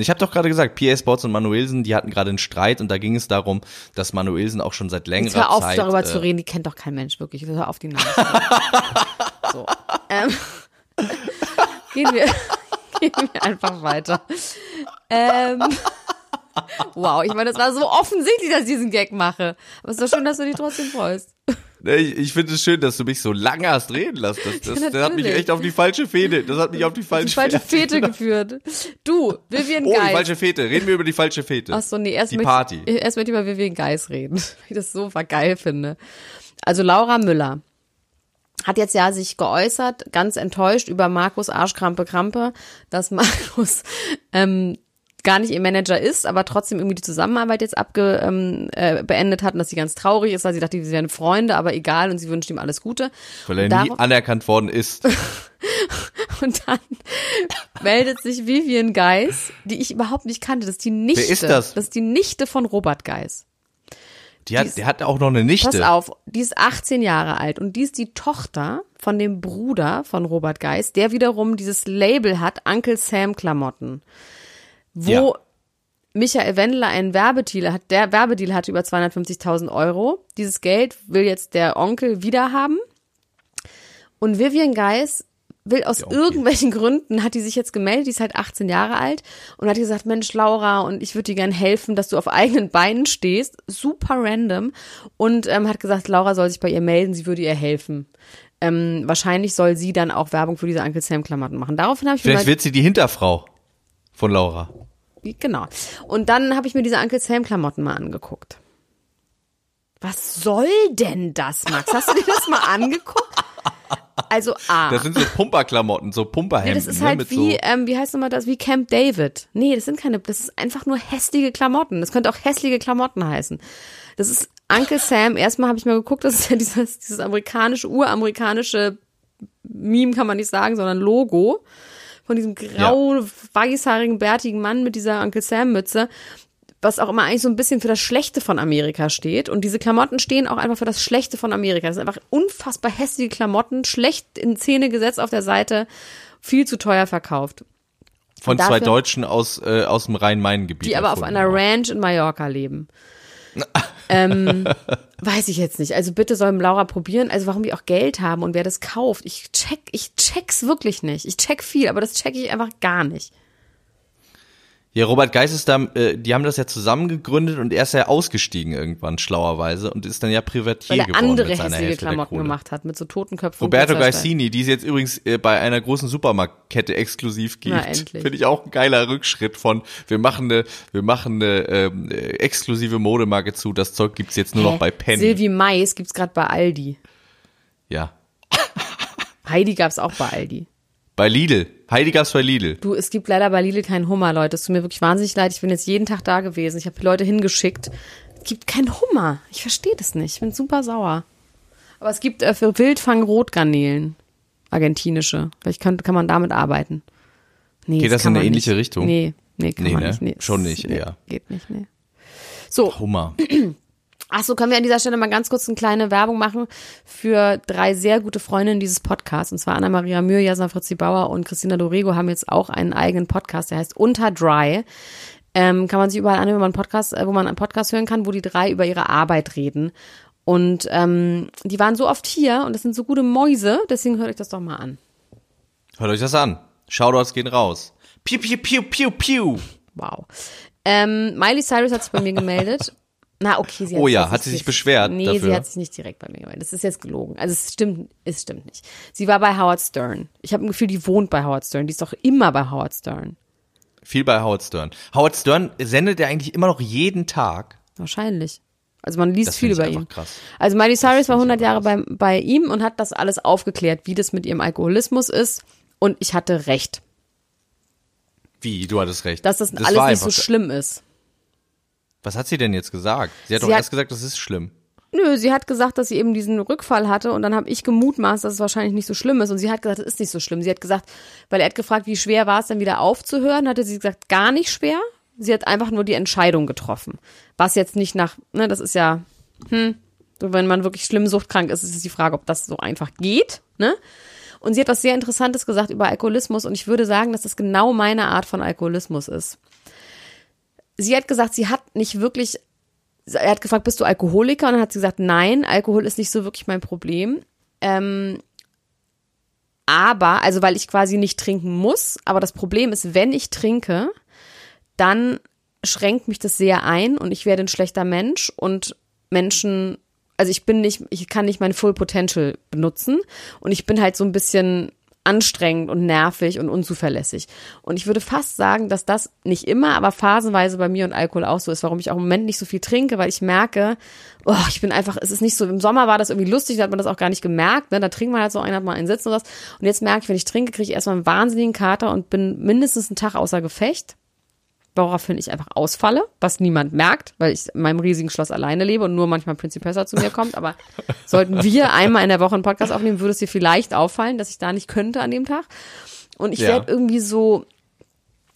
Ich habe doch gerade gesagt, PA Sports und Manuelsen, die hatten gerade einen Streit und da ging es darum, dass Manuelsen auch schon seit längerer Jetzt hör auf, Zeit darüber äh, zu reden. Die kennt doch kein Mensch, wirklich. Hör auf die Namen. zu so. Ähm, gehen, wir, gehen wir einfach weiter. Ähm, wow, ich meine, das war so offensichtlich, dass ich diesen Gag mache. Aber es ist doch schön, dass du dich trotzdem freust. Ne, Ich, ich finde es schön, dass du mich so lange hast reden lassen. Das, das, Ja, das hat mich echt auf die falsche Fehde. Das hat mich auf die falsche, Die falsche Fete geführt. Du, Vivian Oh, die Geis. falsche Fete. Reden wir über die falsche Fete. Ach so, nee, erst Die möchte, Party. Erst möchte ich über Vivian Geis reden, weil ich das so geil finde. Also Laura Müller hat jetzt ja sich geäußert, ganz enttäuscht über Markus Arschkrampe Krampe, dass Markus ähm, gar nicht ihr Manager ist, aber trotzdem irgendwie die Zusammenarbeit jetzt abge, ähm, äh, beendet hat und dass sie ganz traurig ist, weil sie dachte, sie wären Freunde, aber egal und sie wünscht ihm alles Gute. Weil er nie anerkannt worden ist. Und dann meldet sich Vivian Geis, die ich überhaupt nicht kannte. Das ist die Nichte. ist das? Das ist die Nichte von Robert Geis. Die hat, der hat auch noch eine Nichte. Pass auf, die ist 18 Jahre alt und die ist die Tochter von dem Bruder von Robert Geis, der wiederum dieses Label hat, Uncle Sam Klamotten, wo Ja. Michael Wendler einen Werbedeal hat, der Werbedeal hatte über 250.000 Euro. Dieses Geld will jetzt der Onkel wieder haben. Und Vivian Geis will aus irgendwelchen Gründen, hat die sich jetzt gemeldet, die ist halt 18 Jahre alt und hat gesagt, Mensch, Laura, und ich würde dir gern helfen, dass du auf eigenen Beinen stehst. Super random. Und ähm, hat gesagt, Laura soll sich bei ihr melden, sie würde ihr helfen. Ähm, wahrscheinlich soll sie dann auch Werbung für diese Uncle Sam Klamotten machen. Daraufhin habe ich Vielleicht wird sie die Hinterfrau von Laura. Genau. Und dann habe ich mir diese Uncle Sam Klamotten mal angeguckt. Was soll denn das, Max? Hast du dir das mal angeguckt? Also A. Das sind so Pumperklamotten, so Pumperhemden. Nee, das ist halt ne, wie, so ähm, wie heißt nochmal das, wie Camp David. Nee, das sind keine, das ist einfach nur hässliche Klamotten. Das könnte auch hässliche Klamotten heißen. Das ist Uncle Sam. Erstmal habe ich mal geguckt, das ist ja dieses, dieses amerikanische, uramerikanische Meme kann man nicht sagen, sondern Logo von diesem grau, ja. weißhaarigen, bärtigen Mann mit dieser Uncle Sam Mütze was auch immer eigentlich so ein bisschen für das Schlechte von Amerika steht. Und diese Klamotten stehen auch einfach für das Schlechte von Amerika. Das sind einfach unfassbar hässliche Klamotten, schlecht in Szene gesetzt auf der Seite, viel zu teuer verkauft. Von dafür, zwei Deutschen aus, äh, aus dem Rhein-Main-Gebiet. Die aber auf einer Ranch in Mallorca leben. ähm, weiß ich jetzt nicht. Also bitte soll Laura probieren. Also warum die auch Geld haben und wer das kauft. Ich check, ich check's wirklich nicht. Ich check viel, aber das check ich einfach gar nicht. Ja, Robert Geis ist da, äh, die haben das ja zusammen gegründet und er ist ja ausgestiegen irgendwann, schlauerweise, und ist dann ja Privatier Weil er geworden. andere mit seiner hässliche Hälfte Klamotten gemacht hat, mit so Totenköpfen. Roberto. Gaisini, die es jetzt übrigens äh, bei einer großen Supermarktkette exklusiv gibt. Finde ich auch ein geiler Rückschritt von, wir machen eine, wir machen eine ähm, äh, exklusive Modemarke zu, das Zeug gibt's jetzt nur Hä? noch bei Penny. Silvi Mais gibt's gerade bei Aldi. ja. Heidi gab's auch bei Aldi. Bei Lidl. Heidi gab's bei Lidl. Du, es gibt leider bei Lidl keinen Hummer, Leute. Es tut mir wirklich wahnsinnig leid. Ich bin jetzt jeden Tag da gewesen. Ich habe Leute hingeschickt. Es gibt keinen Hummer. Ich verstehe das nicht. Ich bin super sauer. Aber es gibt äh, für Wildfang Rotgarnelen. Argentinische. Vielleicht kann, kann man damit arbeiten. Nee, Geht das kann in eine ähnliche nicht. Richtung? Nee, nee, kann Nee, man ne? nicht. Nee, Schon nicht, nee, eher. Geht nicht, nee. So, Hummer. Ach so, können wir an dieser Stelle mal ganz kurz eine kleine Werbung machen für drei sehr gute Freundinnen dieses Podcasts. Und zwar Anna-Maria Mühe, Jasna Fritzi Bauer und Christina Dorego haben jetzt auch einen eigenen Podcast, der heißt Unter Dry. Ähm, kann man sich überall anhören, wo man, einen Podcast, äh, wo man einen Podcast hören kann, wo die drei über ihre Arbeit reden. Und ähm, die waren so oft hier und das sind so gute Mäuse, deswegen hört euch das doch mal an. Hört euch das an. Shoutouts gehen raus. Piu, piu, piu, piu, piu. Wow. Ähm, Miley Cyrus hat sich bei mir gemeldet. Na, okay, sie hat Oh ja, hat sie sich beschwert Nee, dafür? sie hat sich nicht direkt bei mir gemeldet. Das ist jetzt gelogen. Also es stimmt, es stimmt nicht. Sie war bei Howard Stern. Ich habe ein Gefühl, die wohnt bei Howard Stern. Die ist doch immer bei Howard Stern. Viel bei Howard Stern. Howard Stern sendet ja eigentlich immer noch jeden Tag. Wahrscheinlich. Also man liest Das viel über ihn. krass. Also Miley Cyrus war find 100 ich Jahre bei, bei ihm und hat das alles aufgeklärt, wie das mit ihrem Alkoholismus ist. Und ich hatte recht, Wie, du hattest recht. dass das, war alles nicht so schlimm ist. Was hat sie denn jetzt gesagt? Sie hat Sie doch hat- erst gesagt, das ist schlimm. Nö, sie hat gesagt, dass sie eben diesen Rückfall hatte und dann habe ich gemutmaßt, dass es wahrscheinlich nicht so schlimm ist und sie hat gesagt, es ist nicht so schlimm. Sie hat gesagt, weil er hat gefragt, wie schwer war es denn wieder aufzuhören, hatte sie gesagt, gar nicht schwer. Sie hat einfach nur die Entscheidung getroffen. Was jetzt nicht nach, ne, das ist ja, hm, so wenn man wirklich schlimm suchtkrank ist, ist es die Frage, ob das so einfach geht, ne? Und sie hat was sehr Interessantes gesagt über Alkoholismus und ich würde sagen, dass das genau meine Art von Alkoholismus ist. Sie hat gesagt, sie hat nicht wirklich er hat gefragt, bist du Alkoholiker? Und dann hat sie gesagt, nein, Alkohol ist nicht so wirklich mein Problem. Ähm, aber, also weil ich quasi nicht trinken muss, aber das Problem ist, wenn ich trinke, dann schränkt mich das sehr ein und ich werde ein schlechter Mensch und Menschen, also ich bin nicht, ich kann nicht mein Full Potential benutzen und ich bin halt so ein bisschen anstrengend und nervig und unzuverlässig. Und ich würde fast sagen, dass das nicht immer, aber phasenweise bei mir und Alkohol auch so ist, warum ich auch im Moment nicht so viel trinke, weil ich merke, oh, ich bin einfach, es ist nicht so, im Sommer war das irgendwie lustig, da hat man das auch gar nicht gemerkt, ne? da trinkt man halt so, einer hat mal einen Sitzen oder was. Und jetzt merke ich, wenn ich trinke, kriege ich erstmal einen wahnsinnigen Kater und bin mindestens einen Tag außer Gefecht woraufhin ich einfach ausfalle, was niemand merkt, weil ich in meinem riesigen Schloss alleine lebe und nur manchmal Prinzipessa zu mir kommt. Aber sollten wir einmal in der Woche einen Podcast aufnehmen, würde es dir vielleicht auffallen, dass ich da nicht könnte an dem Tag. Und ich Ja. werde irgendwie so,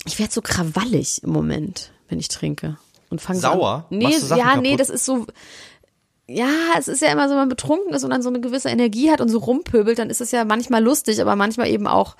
ich werde so krawallig im Moment, wenn ich trinke. Und fange Sauer? An. Nee, ja, nee, kaputt? das ist so, ja, es ist ja immer so, wenn man betrunken ist und dann so eine gewisse Energie hat und so rumpöbelt, dann ist es ja manchmal lustig, aber manchmal eben auch,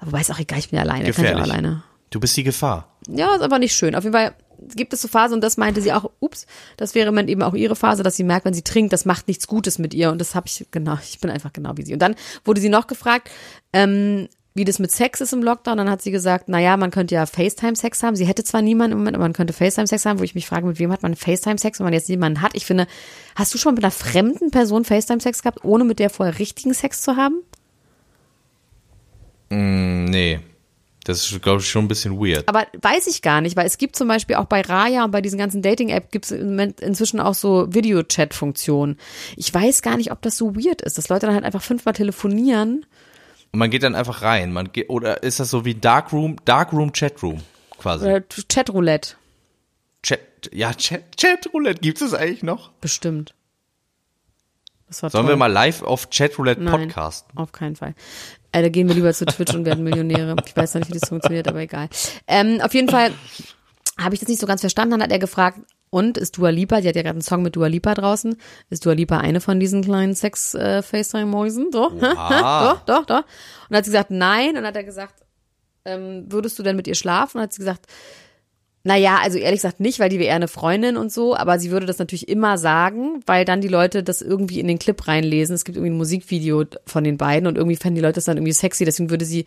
wobei ist auch egal, ich bin ja alleine, kann ich auch Gefährlich. alleine. Du bist die Gefahr. Ja, ist aber nicht schön. Auf jeden Fall gibt es so Phasen und das meinte sie auch, ups, das wäre dann eben auch ihre Phase, dass sie merkt, wenn sie trinkt, das macht nichts Gutes mit ihr und das habe ich genau, ich bin einfach genau wie sie. Und dann wurde sie noch gefragt, ähm, wie das mit Sex ist im Lockdown. Dann hat sie gesagt, na ja, man könnte ja FaceTime-Sex haben. Sie hätte zwar niemanden im Moment, aber man könnte FaceTime-Sex haben, wo ich mich frage, mit wem hat man FaceTime-Sex, wenn man jetzt niemanden hat. Ich finde, hast du schon mit einer fremden Person FaceTime-Sex gehabt, ohne mit der vorher richtigen Sex zu haben? Mm, nee. Das ist, glaube ich, schon ein bisschen weird. Aber weiß ich gar nicht, weil es gibt zum Beispiel auch bei Raya und bei diesen ganzen Dating-App gibt es inzwischen auch so Video-Chat-Funktionen. Ich weiß gar nicht, ob das so weird ist, dass Leute dann halt einfach fünfmal telefonieren und man geht dann einfach rein. Man geht, oder ist das so wie Darkroom, Darkroom Chatroom quasi? Oder Chatroulette. Chat, ja, Chat, Chatroulette gibt es eigentlich noch? Bestimmt. Sollen toll. wir mal live auf Chatroulette podcasten? Auf keinen Fall. Äh, da gehen wir lieber zu Twitch und werden Millionäre. Ich weiß noch nicht, wie das funktioniert, aber egal. Ähm, auf jeden Fall habe ich das nicht so ganz verstanden. Dann hat er gefragt, und ist Dua Lipa, die hat ja gerade einen Song mit Dua Lipa draußen, ist Dua Lipa eine von diesen kleinen Sex-FaceTime-Mäusen? Äh, so? doch, doch, doch. Und hat sie gesagt, nein. Und hat er gesagt, ähm, würdest du denn mit ihr schlafen? Und hat sie gesagt, naja, also ehrlich gesagt nicht, weil die wäre eher eine Freundin und so, aber sie würde das natürlich immer sagen, weil dann die Leute das irgendwie in den Clip reinlesen. Es gibt irgendwie ein Musikvideo von den beiden und irgendwie fänden die Leute das dann irgendwie sexy, deswegen würde sie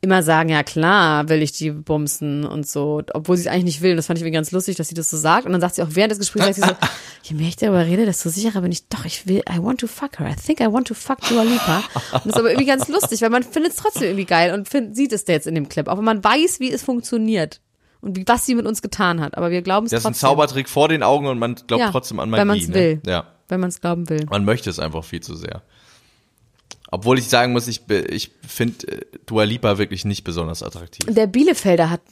immer sagen, ja klar, will ich die bumsen und so, obwohl sie es eigentlich nicht will. Und das fand ich irgendwie ganz lustig, dass sie das so sagt. Und dann sagt sie auch während des Gesprächs, sagt sie so, je mehr ich darüber rede, desto sicherer bin ich, doch, ich will, I want to fuck her. I think I want to fuck Dua Lipa. Und das ist aber irgendwie ganz lustig, weil man findet es trotzdem irgendwie geil und find, sieht es jetzt in dem Clip, auch wenn man weiß, wie es funktioniert und wie, was sie mit uns getan hat. Aber wir glauben es trotzdem. Das ist ein Zaubertrick vor den Augen und man glaubt ja, trotzdem an Magie. Wenn man es ne? will. Ja. Wenn man es glauben will. Man möchte es einfach viel zu sehr. Obwohl ich sagen muss, ich, ich finde äh, Dua Lipa wirklich nicht besonders attraktiv. Der Bielefelder hat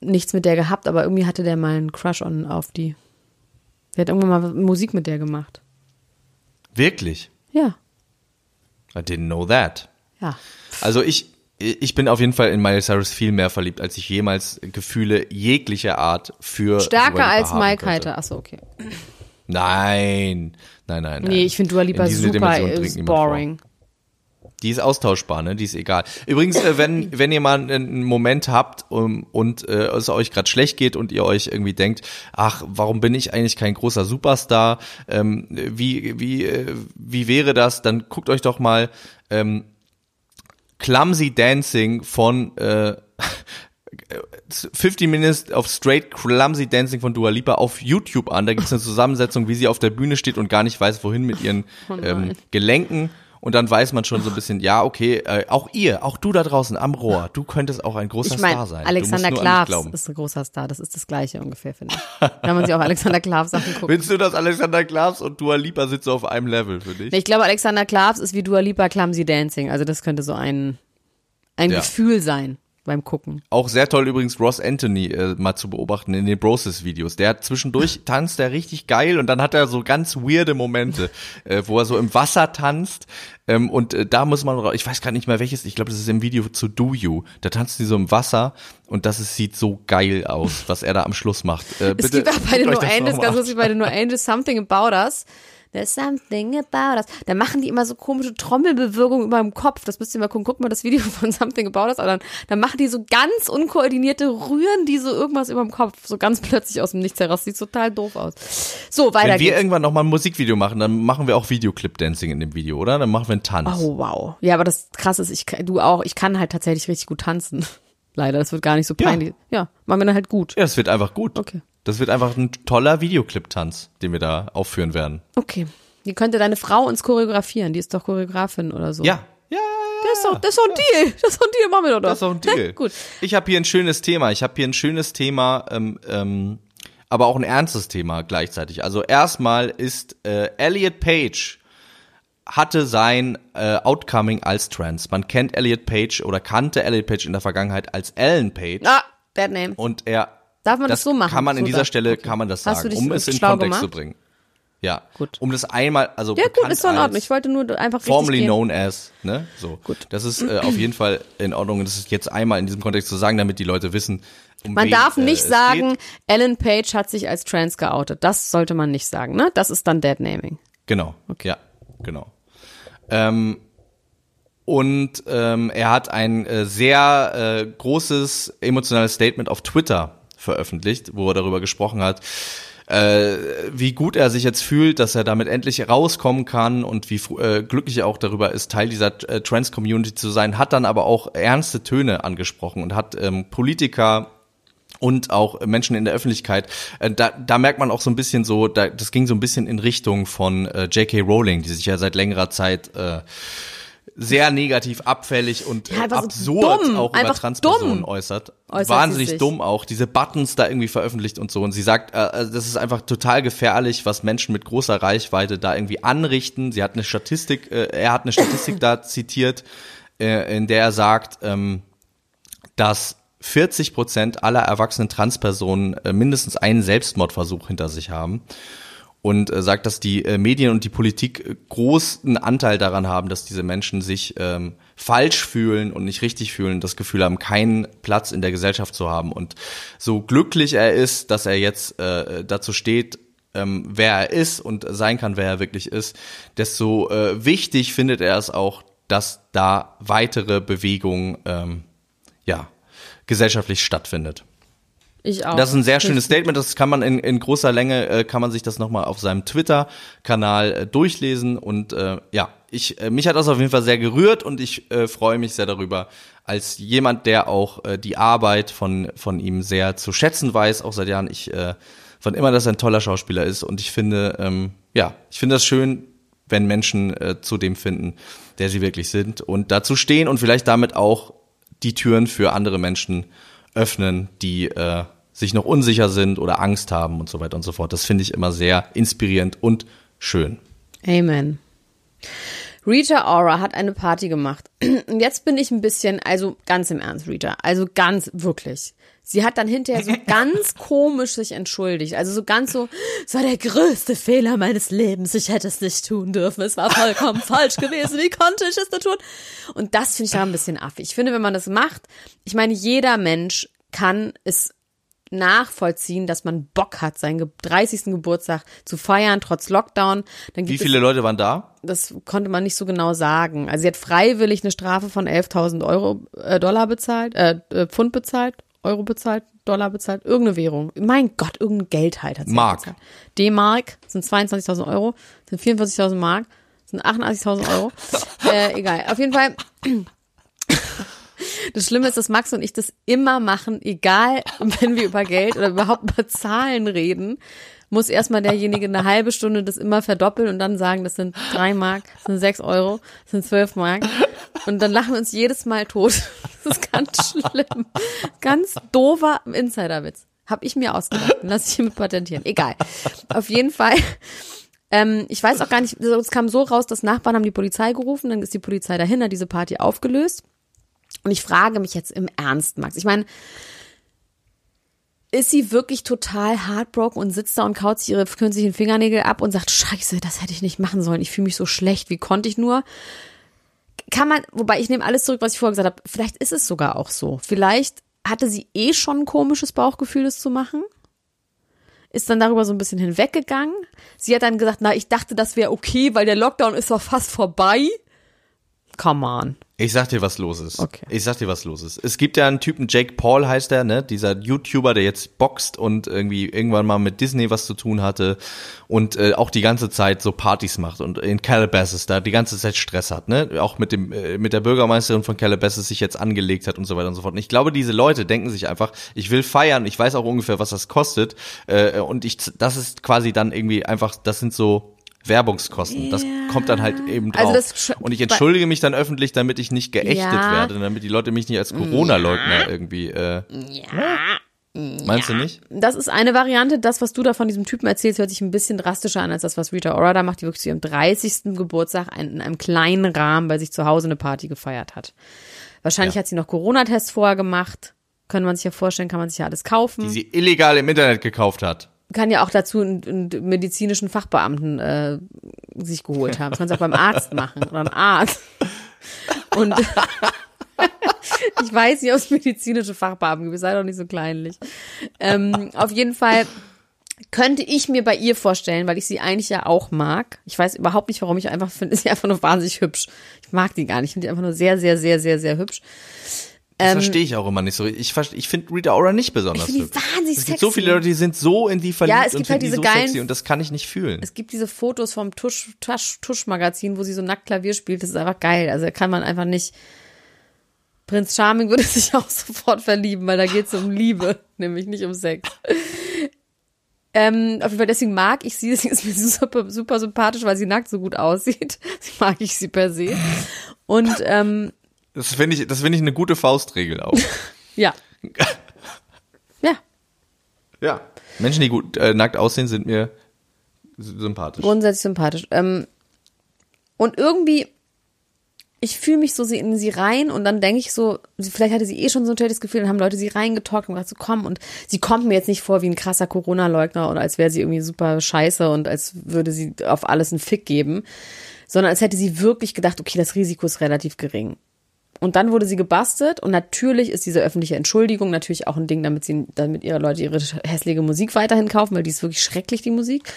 nichts mit der gehabt, aber irgendwie hatte der mal einen Crush on, auf die. Der hat irgendwann mal Musik mit der gemacht. Wirklich? Ja. I didn't know that. Ja. Also ich, ich bin auf jeden Fall in Miley Cyrus viel mehr verliebt, als ich jemals Gefühle jeglicher Art für Stärker als Mike Heiter. Achso, okay. Nein, nein, nein, nein. Nee, ich finde Dua Lipa super ist boring. Die ist austauschbar, ne? Die ist egal. Übrigens, äh, wenn wenn ihr mal einen Moment habt um, und äh, es euch gerade schlecht geht und ihr euch irgendwie denkt, ach, warum bin ich eigentlich kein großer Superstar? Ähm, wie wie äh, wie wäre das? Dann guckt euch doch mal ähm, Clumsy Dancing von äh, 50 Minutes of Straight Clumsy Dancing von Dua Lipa auf YouTube an. Da gibt es eine Zusammensetzung, wie sie auf der Bühne steht und gar nicht weiß, wohin mit ihren oh ähm, Gelenken. Und dann weiß man schon so ein bisschen, ja, okay, äh, auch ihr, auch du da draußen am Rohr, du könntest auch ein großer ich mein, Star sein. Alexander Klavs ist ein großer Star, das ist das Gleiche ungefähr, finde ich. Wenn man sich auch Alexander Klavs Sachen guckt. Findest du, dass Alexander Klavs und Dua Lipa sitzen auf einem Level für dich? Ich glaube, Alexander Klavs ist wie Dua Lipa Clumsy Dancing, also das könnte so ein, ein ja. Gefühl sein beim Gucken. Auch sehr toll übrigens Ross Anthony äh, mal zu beobachten in den Broses-Videos. Der hat zwischendurch tanzt der richtig geil und dann hat er so ganz weirde Momente, äh, wo er so im Wasser tanzt. Ähm, und äh, da muss man, ich weiß gar nicht mehr welches, ich glaube, das ist im Video zu Do You. Da tanzt die so im Wasser und das ist, sieht so geil aus, was er da am Schluss macht. Äh, bitte, es gibt auch bei den No Angels, ganz lustig, bei den No Angels Something About Us There's something about us. Da machen die immer so komische Trommelbewegungen über dem Kopf. Das müsst ihr mal gucken. Guckt mal das Video von Something About Us. dann, dann machen die so ganz unkoordinierte Rühren, die so irgendwas über dem Kopf. So ganz plötzlich aus dem Nichts heraus. Sieht total doof aus. So, weiter Wenn wir geht's. irgendwann nochmal ein Musikvideo machen, dann machen wir auch Videoclip-Dancing in dem Video, oder? Dann machen wir einen Tanz. Oh, wow. Ja, aber das krasse ist, ich, du auch, ich kann halt tatsächlich richtig gut tanzen. Leider, das wird gar nicht so peinlich. Ja, ja machen wir dann halt gut. Ja, es wird einfach gut. Okay. Das wird einfach ein toller Videoclip-Tanz, den wir da aufführen werden. Okay. Die könnte deine Frau uns choreografieren. Die ist doch Choreografin oder so. Ja. Ja, das ist doch, das ist doch ein Deal. Das ist doch ein Deal, machen wir doch. Das ist doch ein Deal. Gut. Ich habe hier ein schönes Thema. Ich habe hier ein schönes Thema, ähm, ähm, aber auch ein ernstes Thema gleichzeitig. Also erstmal ist äh, Elliot Page hatte sein äh, Outcoming als trans. Man kennt Elliot Page oder kannte Elliot Page in der Vergangenheit als Ellen Page. Ah, bad name. Und er Darf man das, das so machen? Kann man in so dieser Stelle okay. kann man das sagen, um es in Kontext gemacht? zu bringen. Ja, gut. Um das einmal, also ja gut, ist doch in Ordnung. Ich wollte nur einfach formerly known as, ne? So. Gut. Das ist äh, auf jeden Fall in Ordnung. Das ist jetzt einmal in diesem Kontext zu sagen, damit die Leute wissen. Um man wen, darf nicht äh, sagen, geht. Ellen Page hat sich als trans geoutet. Das sollte man nicht sagen, ne? Das ist dann Deadnaming. Genau. Okay. Ja, genau. Ähm, und ähm, er hat ein äh, sehr äh, großes emotionales Statement auf Twitter veröffentlicht, wo er darüber gesprochen hat, äh, wie gut er sich jetzt fühlt, dass er damit endlich rauskommen kann und wie äh, glücklich er auch darüber ist, Teil dieser äh, Trans-Community zu sein, hat dann aber auch ernste Töne angesprochen und hat ähm, Politiker und auch Menschen in der Öffentlichkeit. Äh, da, da merkt man auch so ein bisschen so, da, das ging so ein bisschen in Richtung von äh, J.K. Rowling, die sich ja seit längerer Zeit äh, sehr negativ, abfällig und ja, absurd so auch über Transpersonen äußert. äußert. Wahnsinnig dumm auch, diese Buttons da irgendwie veröffentlicht und so. Und sie sagt, äh, also das ist einfach total gefährlich, was Menschen mit großer Reichweite da irgendwie anrichten. Sie hat eine Statistik, äh, er hat eine Statistik da zitiert, äh, in der er sagt, ähm, dass 40 Prozent aller erwachsenen Transpersonen äh, mindestens einen Selbstmordversuch hinter sich haben und äh, sagt, dass die äh, Medien und die Politik äh, großen Anteil daran haben, dass diese Menschen sich ähm, falsch fühlen und nicht richtig fühlen, das Gefühl haben, keinen Platz in der Gesellschaft zu haben. Und so glücklich er ist, dass er jetzt äh, dazu steht, ähm, wer er ist und sein kann, wer er wirklich ist, desto äh, wichtig findet er es auch, dass da weitere Bewegung ähm, ja, gesellschaftlich stattfindet. Ich auch. Das ist ein sehr schönes Statement, das kann man in, in großer Länge, äh, kann man sich das nochmal auf seinem Twitter-Kanal äh, durchlesen und äh, ja, ich, äh, mich hat das auf jeden Fall sehr gerührt und ich äh, freue mich sehr darüber, als jemand, der auch äh, die Arbeit von, von ihm sehr zu schätzen weiß, auch seit Jahren. Ich äh, fand immer, dass er ein toller Schauspieler ist und ich finde, ähm, ja, ich finde das schön, wenn Menschen äh, zu dem finden, der sie wirklich sind und dazu stehen und vielleicht damit auch die Türen für andere Menschen öffnen, die äh, sich noch unsicher sind oder Angst haben und so weiter und so fort. Das finde ich immer sehr inspirierend und schön. Amen. Rita Ora hat eine Party gemacht. Und jetzt bin ich ein bisschen, also ganz im Ernst, Rita, also ganz wirklich. Sie hat dann hinterher so ganz komisch sich entschuldigt. Also so ganz so, es war der größte Fehler meines Lebens. Ich hätte es nicht tun dürfen. Es war vollkommen falsch gewesen. Wie konnte ich es nur tun? Und das finde ich da ein bisschen affig. Ich finde, wenn man das macht, ich meine, jeder Mensch kann es nachvollziehen, dass man Bock hat, seinen 30. Geburtstag zu feiern, trotz Lockdown. Wie viele es, Leute waren da? Das konnte man nicht so genau sagen. Also sie hat freiwillig eine Strafe von 11.000 Euro, äh, Dollar bezahlt, äh, äh, Pfund bezahlt, Euro bezahlt, Dollar bezahlt, irgendeine Währung. Mein Gott, irgendein Geld halt hat sie Mark. Bezahlt. D-Mark sind 22.000 Euro, sind 44.000 Mark, sind 88.000 Euro. äh, egal. Auf jeden Fall das Schlimme ist, dass Max und ich das immer machen, egal wenn wir über Geld oder überhaupt über Zahlen reden, muss erstmal derjenige eine halbe Stunde das immer verdoppeln und dann sagen, das sind drei Mark, das sind sechs Euro, das sind zwölf Mark. Und dann lachen wir uns jedes Mal tot. Das ist ganz schlimm. Ganz doofer Insiderwitz. Hab ich mir ausgedacht. Lass ich hiermit patentieren. Egal. Auf jeden Fall. Ähm, ich weiß auch gar nicht, es kam so raus, dass Nachbarn haben die Polizei gerufen, dann ist die Polizei dahin, hat diese Party aufgelöst. Und ich frage mich jetzt im Ernst, Max. Ich meine, ist sie wirklich total heartbroken und sitzt da und kaut sich ihre künstlichen Fingernägel ab und sagt, scheiße, das hätte ich nicht machen sollen. Ich fühle mich so schlecht. Wie konnte ich nur? Kann man, wobei ich nehme alles zurück, was ich vorher gesagt habe. Vielleicht ist es sogar auch so. Vielleicht hatte sie eh schon ein komisches Bauchgefühl, das zu machen. Ist dann darüber so ein bisschen hinweggegangen. Sie hat dann gesagt, na, ich dachte, das wäre okay, weil der Lockdown ist doch fast vorbei. Come on. Ich sag dir, was los ist. Okay. Ich sag dir, was los ist. Es gibt ja einen Typen, Jake Paul heißt er, ne? Dieser YouTuber, der jetzt boxt und irgendwie irgendwann mal mit Disney was zu tun hatte und äh, auch die ganze Zeit so Partys macht und in Calabasas da die ganze Zeit Stress hat, ne? Auch mit dem äh, mit der Bürgermeisterin von Calabasas sich jetzt angelegt hat und so weiter und so fort. Und ich glaube, diese Leute denken sich einfach, ich will feiern, ich weiß auch ungefähr, was das kostet äh, und ich das ist quasi dann irgendwie einfach, das sind so Werbungskosten. Das kommt dann halt eben also drauf. Also und ich entschuldige mich dann öffentlich, damit ich nicht geächtet ja. werde, damit die Leute mich nicht als Corona-Leugner ja. irgendwie. Äh, ja. Meinst du nicht? Das ist eine Variante. Das, was du da von diesem Typen erzählst, hört sich ein bisschen drastischer an als das, was Rita Ora da macht, die wirklich zu ihrem 30. Geburtstag in einem kleinen Rahmen bei sich zu Hause eine Party gefeiert hat. Wahrscheinlich hat sie noch Corona-Tests vorher gemacht. Können man sich ja vorstellen, kann man sich ja alles kaufen. Die sie illegal im Internet gekauft hat kann ja auch dazu einen, einen medizinischen Fachbeamten äh, sich geholt haben. Das kann es auch beim Arzt machen oder ein Arzt. Und ich weiß nicht, ob es medizinische Fachbeamten gibt, sei doch nicht so kleinlich. Ähm, auf jeden Fall könnte ich mir bei ihr vorstellen, weil ich sie eigentlich ja auch mag. Ich weiß überhaupt nicht, warum ich einfach finde, sie einfach nur wahnsinnig hübsch. Ich mag die gar nicht, ich finde die einfach nur sehr, sehr, sehr, sehr, sehr hübsch. Das ähm, verstehe ich auch immer nicht so. Ich, ich finde Rita Ora nicht besonders ich hübsch. Wahnsinnig es gibt so viele Leute, die sind so in die verliebt ja, es gibt und halt diese so geilen, sexy und das kann ich nicht fühlen. Es gibt diese Fotos vom Tusch, Tusch, Tusch-Magazin, wo sie so nackt Klavier spielt. Das ist einfach geil. Also kann man einfach nicht. Prinz Charming würde sich auch sofort verlieben, weil da geht es um Liebe, nämlich nicht um Sex. Ähm, auf jeden Fall, deswegen mag ich sie. Sie ist mir super, super sympathisch, weil sie nackt so gut aussieht. Deswegen mag ich sie per se. Und ähm, das finde ich, das finde ich eine gute Faustregel auch. ja. ja. Ja. Menschen, die gut äh, nackt aussehen, sind mir sympathisch. Grundsätzlich sympathisch. Ähm, und irgendwie ich fühle mich so in sie rein und dann denke ich so, vielleicht hatte sie eh schon so ein schlechtes Gefühl, dann haben Leute sie reingetalkt und gesagt, so komm und sie kommt mir jetzt nicht vor wie ein krasser Corona-Leugner oder als wäre sie irgendwie super scheiße und als würde sie auf alles einen Fick geben, sondern als hätte sie wirklich gedacht, okay, das Risiko ist relativ gering. Und dann wurde sie gebastelt und natürlich ist diese öffentliche Entschuldigung natürlich auch ein Ding, damit sie, damit ihre Leute ihre hässliche Musik weiterhin kaufen, weil die ist wirklich schrecklich, die Musik.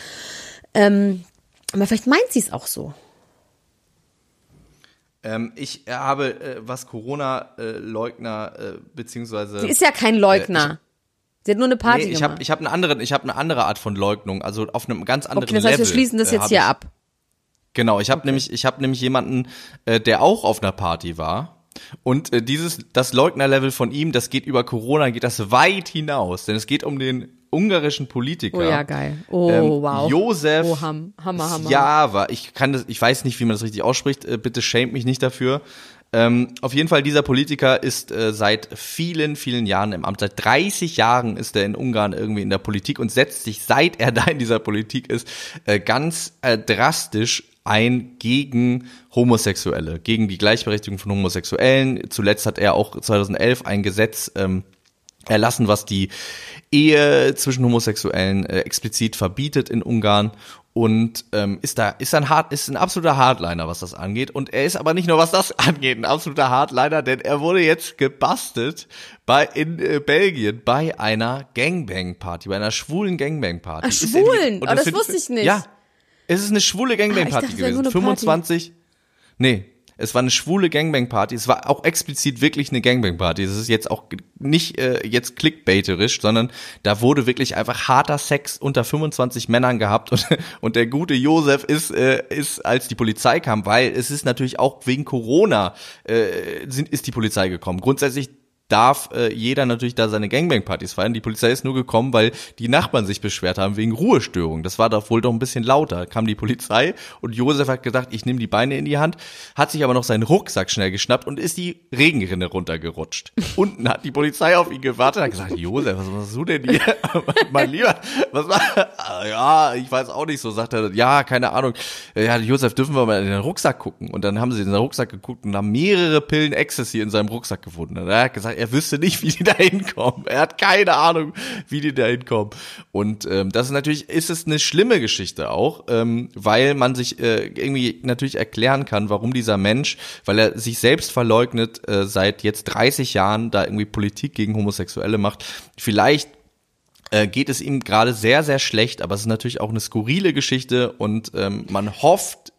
Ähm, aber vielleicht meint sie es auch so. Ähm, ich habe, äh, was Corona-Leugner äh, beziehungsweise. Sie ist ja kein Leugner. Äh, Sie hat nur eine Party nee, ich gemacht. Hab, ich habe eine andere, ich habe eine andere Art von Leugnung, also auf einem ganz anderen okay, das heißt, Level. wir schließen das äh, jetzt hier ich, ab. Genau, ich habe okay. nämlich, ich habe nämlich jemanden, äh, der auch auf einer Party war. Und äh, dieses, das Leugnerlevel von ihm, das geht über Corona, geht das weit hinaus, denn es geht um den ungarischen Politiker. Oh ja, geil. Oh, ähm, wow. Josef oh, ham, Hammer, Hammer. Java. Ich kann das, ich weiß nicht, wie man das richtig ausspricht. Äh, bitte schämt mich nicht dafür. Ähm, auf jeden Fall, dieser Politiker ist äh, seit vielen, vielen Jahren im Amt. Seit 30 Jahren ist er in Ungarn irgendwie in der Politik und setzt sich, seit er da in dieser Politik ist, äh, ganz äh, drastisch ein gegen Homosexuelle, gegen die Gleichberechtigung von Homosexuellen. Zuletzt hat er auch 2011 ein Gesetz ähm, erlassen, was die Ehe zwischen Homosexuellen äh, explizit verbietet in Ungarn und ähm, ist da ist ein hart ist ein absoluter Hardliner, was das angeht und er ist aber nicht nur was das angeht ein absoluter Hardliner, denn er wurde jetzt gebastelt bei in äh, Belgien bei einer Gangbang Party, bei einer schwulen Gangbang Party. Ach, schwulen, aber das, das wusste ich nicht. Ja, es ist eine schwule ah, Party ah, gewesen. So 25 Party. Nee, es war eine schwule Gangbang-Party. Es war auch explizit wirklich eine Gangbang-Party. Es ist jetzt auch nicht äh, jetzt clickbaiterisch, sondern da wurde wirklich einfach harter Sex unter 25 Männern gehabt und, und der gute Josef ist, äh, ist, als die Polizei kam, weil es ist natürlich auch wegen Corona äh, sind, ist die Polizei gekommen. Grundsätzlich darf äh, jeder natürlich da seine Gangbang-Partys feiern. Die Polizei ist nur gekommen, weil die Nachbarn sich beschwert haben wegen Ruhestörung. Das war doch wohl doch ein bisschen lauter. Kam die Polizei und Josef hat gedacht, ich nehme die Beine in die Hand, hat sich aber noch seinen Rucksack schnell geschnappt und ist die Regenrinne runtergerutscht. Unten hat die Polizei auf ihn gewartet und hat gesagt, Josef, was machst du denn hier? mein Lieber, was war? Ja, ich weiß auch nicht so, sagt er. Ja, keine Ahnung. Ja, Josef, dürfen wir mal in den Rucksack gucken? Und dann haben sie in den Rucksack geguckt und haben mehrere Pillen Ecstasy in seinem Rucksack gefunden. Und er hat gesagt, er wüsste nicht, wie die da hinkommen. Er hat keine Ahnung, wie die da hinkommen. Und ähm, das ist natürlich, ist es eine schlimme Geschichte auch, ähm, weil man sich äh, irgendwie natürlich erklären kann, warum dieser Mensch, weil er sich selbst verleugnet, äh, seit jetzt 30 Jahren da irgendwie Politik gegen Homosexuelle macht. Vielleicht äh, geht es ihm gerade sehr, sehr schlecht, aber es ist natürlich auch eine skurrile Geschichte und ähm, man hofft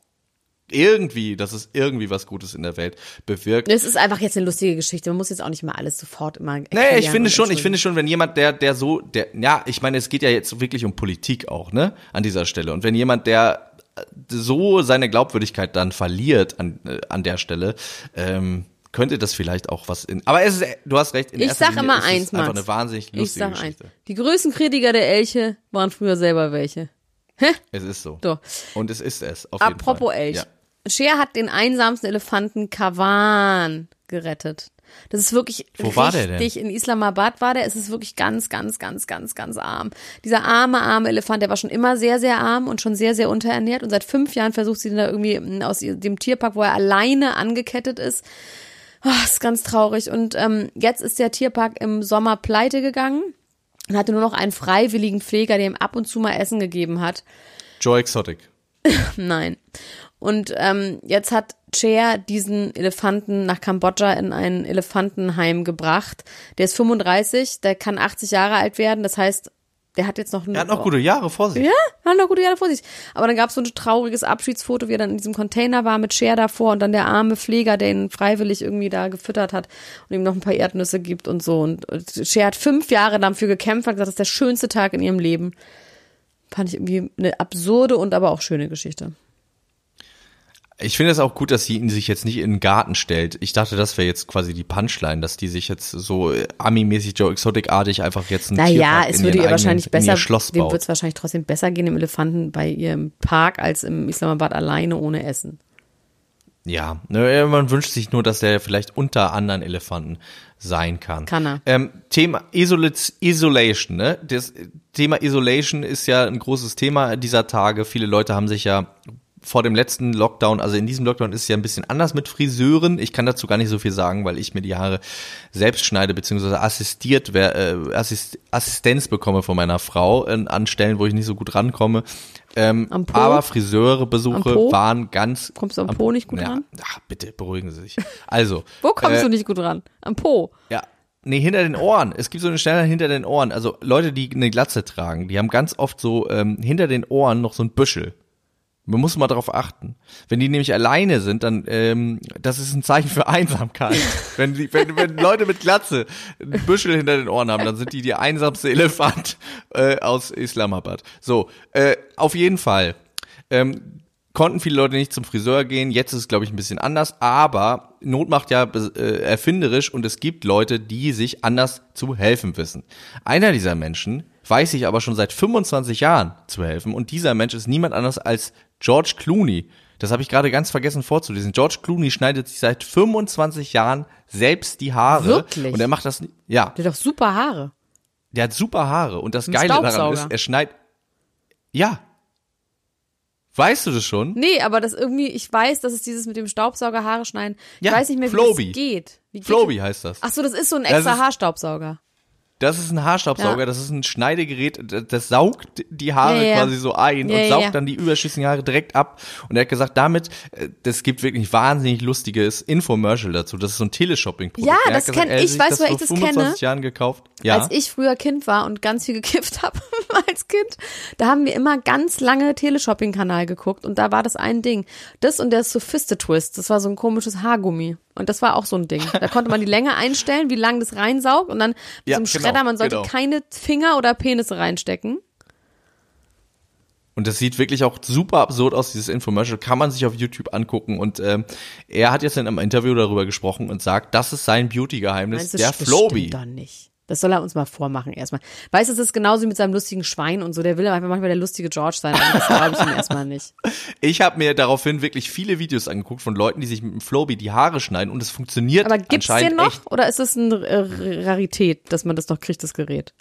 irgendwie, dass es irgendwie was Gutes in der Welt bewirkt. Es ist einfach jetzt eine lustige Geschichte. Man muss jetzt auch nicht mal alles sofort immer. Nee, ich finde schon, ich finde schon, wenn jemand, der, der so, der, ja, ich meine, es geht ja jetzt wirklich um Politik auch, ne, an dieser Stelle. Und wenn jemand, der so seine Glaubwürdigkeit dann verliert an, äh, an der Stelle, ähm, könnte das vielleicht auch was in. Aber es ist, du hast recht. In ich sag Linie immer eins, Max. Einfach eine wahnsinnig lustige ich sag Geschichte. Eins. Die größten Kritiker der Elche waren früher selber welche. Hä? Es ist so. so. Und es ist es. Auf Apropos. Elch. Ja. Cher hat den einsamsten Elefanten Kavan gerettet. Das ist wirklich Wo richtig, war der denn? in Islamabad war der. Es ist wirklich ganz, ganz, ganz, ganz, ganz arm. Dieser arme, arme Elefant, der war schon immer sehr, sehr arm und schon sehr, sehr unterernährt. Und seit fünf Jahren versucht sie ihn da irgendwie hm, aus dem Tierpark, wo er alleine angekettet ist. Oh, ist ganz traurig. Und ähm, jetzt ist der Tierpark im Sommer pleite gegangen und hatte nur noch einen freiwilligen Pfleger, der ihm ab und zu mal Essen gegeben hat. Joe Exotic. Nein. Und ähm, jetzt hat Cher diesen Elefanten nach Kambodscha in ein Elefantenheim gebracht. Der ist 35, der kann 80 Jahre alt werden. Das heißt, Der hat jetzt noch Er hat noch gute Jahre vor sich. Ja, hat noch gute Jahre vor sich. Aber dann gab es so ein trauriges Abschiedsfoto, wie er dann in diesem Container war mit Cher davor und dann der arme Pfleger, der ihn freiwillig irgendwie da gefüttert hat und ihm noch ein paar Erdnüsse gibt und so. Und Cher hat fünf Jahre dafür gekämpft, hat gesagt, das ist der schönste Tag in ihrem Leben. Fand ich irgendwie eine absurde und aber auch schöne Geschichte. Ich finde es auch gut, dass sie ihn sich jetzt nicht in den Garten stellt. Ich dachte, das wäre jetzt quasi die Punchline, dass die sich jetzt so äh, Ami-mäßig Joe Exotic-artig einfach jetzt ein Naja, es würde ihr eigenen, wahrscheinlich besser, dem wird es wahrscheinlich trotzdem besser gehen im Elefanten bei ihrem Park als im Islamabad alleine ohne Essen. Ja, ne, man wünscht sich nur, dass der vielleicht unter anderen Elefanten sein kann. Kann er. Ähm, Thema Isol Isolation, ne? Das Thema Isolation ist ja ein großes Thema dieser Tage. Viele Leute haben sich ja vor dem letzten Lockdown, also in diesem Lockdown ist es ja ein bisschen anders mit Friseuren. Ich kann dazu gar nicht so viel sagen, weil ich mir die Haare selbst schneide, beziehungsweise assistiert, wer- äh, Assist, Assistenz bekomme von meiner Frau äh, an Stellen, wo ich nicht so gut rankomme. Ähm, Am Po? aber Friseurebesuche Am waren ganz. Kommst du am Po nicht gut ja, ran? Ach, bitte, beruhigen Sie sich. Also. Wo kommst äh, du nicht gut ran? Am Po. ja. Nee, hinter den Ohren. Es gibt so eine Stelle hinter den Ohren. Also Leute, die eine Glatze tragen, die haben ganz oft so ähm, hinter den Ohren noch so ein Büschel. Man muss mal darauf achten. Wenn die nämlich alleine sind, dann ähm, das ist ein Zeichen für Einsamkeit. wenn, die, wenn, wenn Leute mit Glatze ein Büschel hinter den Ohren haben, dann sind die der einsamste Elefant äh, aus Islamabad. So, äh, auf jeden Fall. Ähm, konnten viele Leute nicht zum Friseur gehen. Jetzt ist es, glaube ich, ein bisschen anders. Aber Not macht ja äh, erfinderisch und es gibt Leute, die sich anders zu helfen wissen. Einer dieser Menschen weiß sich aber schon seit 25 Jahren zu helfen und dieser Mensch ist niemand anders als George Clooney. Das habe ich gerade ganz vergessen vorzulesen. George Clooney schneidet sich seit 25 Jahren selbst die Haare. Wirklich? Und er macht das, ja, Der hat doch super Haare. der hat super Haare und das Ein Geile daran ist, er schneidet, ja. Weißt du das schon? Nee, aber das irgendwie, ich weiß, dass es dieses mit dem Staubsauger Haare schneiden. Ich Ja, weiß nicht mehr, wie Floby. das geht. Wie geht Floby heißt das. Ach so, das ist so ein extra Haarstaubsauger. Das ist ein Haarstaubsauger, Ja. das ist ein Schneidegerät, das, saugt die Haare Ja, quasi so ein und saugt dann die überschüssigen Haare direkt ab. Und er hat gesagt, damit, äh, das gibt wirklich wahnsinnig lustiges Infomercial dazu. Das ist so ein Teleshopping-Produkt. Ja, Er das gesagt, kenn- hat ich weiß, das woher ich das 25 kenne. Jahren gekauft. Ja. Als ich früher Kind war und ganz viel gekifft habe als Kind, da haben wir immer ganz lange Teleshopping-Kanal geguckt und da war das ein Ding. Das und der Sophisti-Twist, das war so ein komisches Haargummi. Und das war auch so ein Ding. Da konnte man die Länge einstellen, wie lang das reinsaugt und dann mit Ja, einem genau, Schredder, man sollte genau. keine Finger oder Penisse reinstecken. Und das sieht wirklich auch super absurd aus, dieses Infomercial. Kann man sich auf YouTube angucken. Und ähm, er hat jetzt in einem Interview darüber gesprochen und sagt, das ist sein Beauty-Geheimnis, der das Floby. stimmt doch nicht. Das soll er uns mal vormachen erstmal. Weißt du, es ist genauso wie mit seinem lustigen Schwein und so. Der will einfach manchmal der lustige George sein. Aber das glaube ich ihm erstmal nicht. Ich habe mir daraufhin wirklich viele Videos angeguckt von Leuten, die sich mit dem Flowbee die Haare schneiden und es funktioniert Aber gibt's den noch echt. oder ist es eine Rarität, dass man das noch kriegt, das Gerät?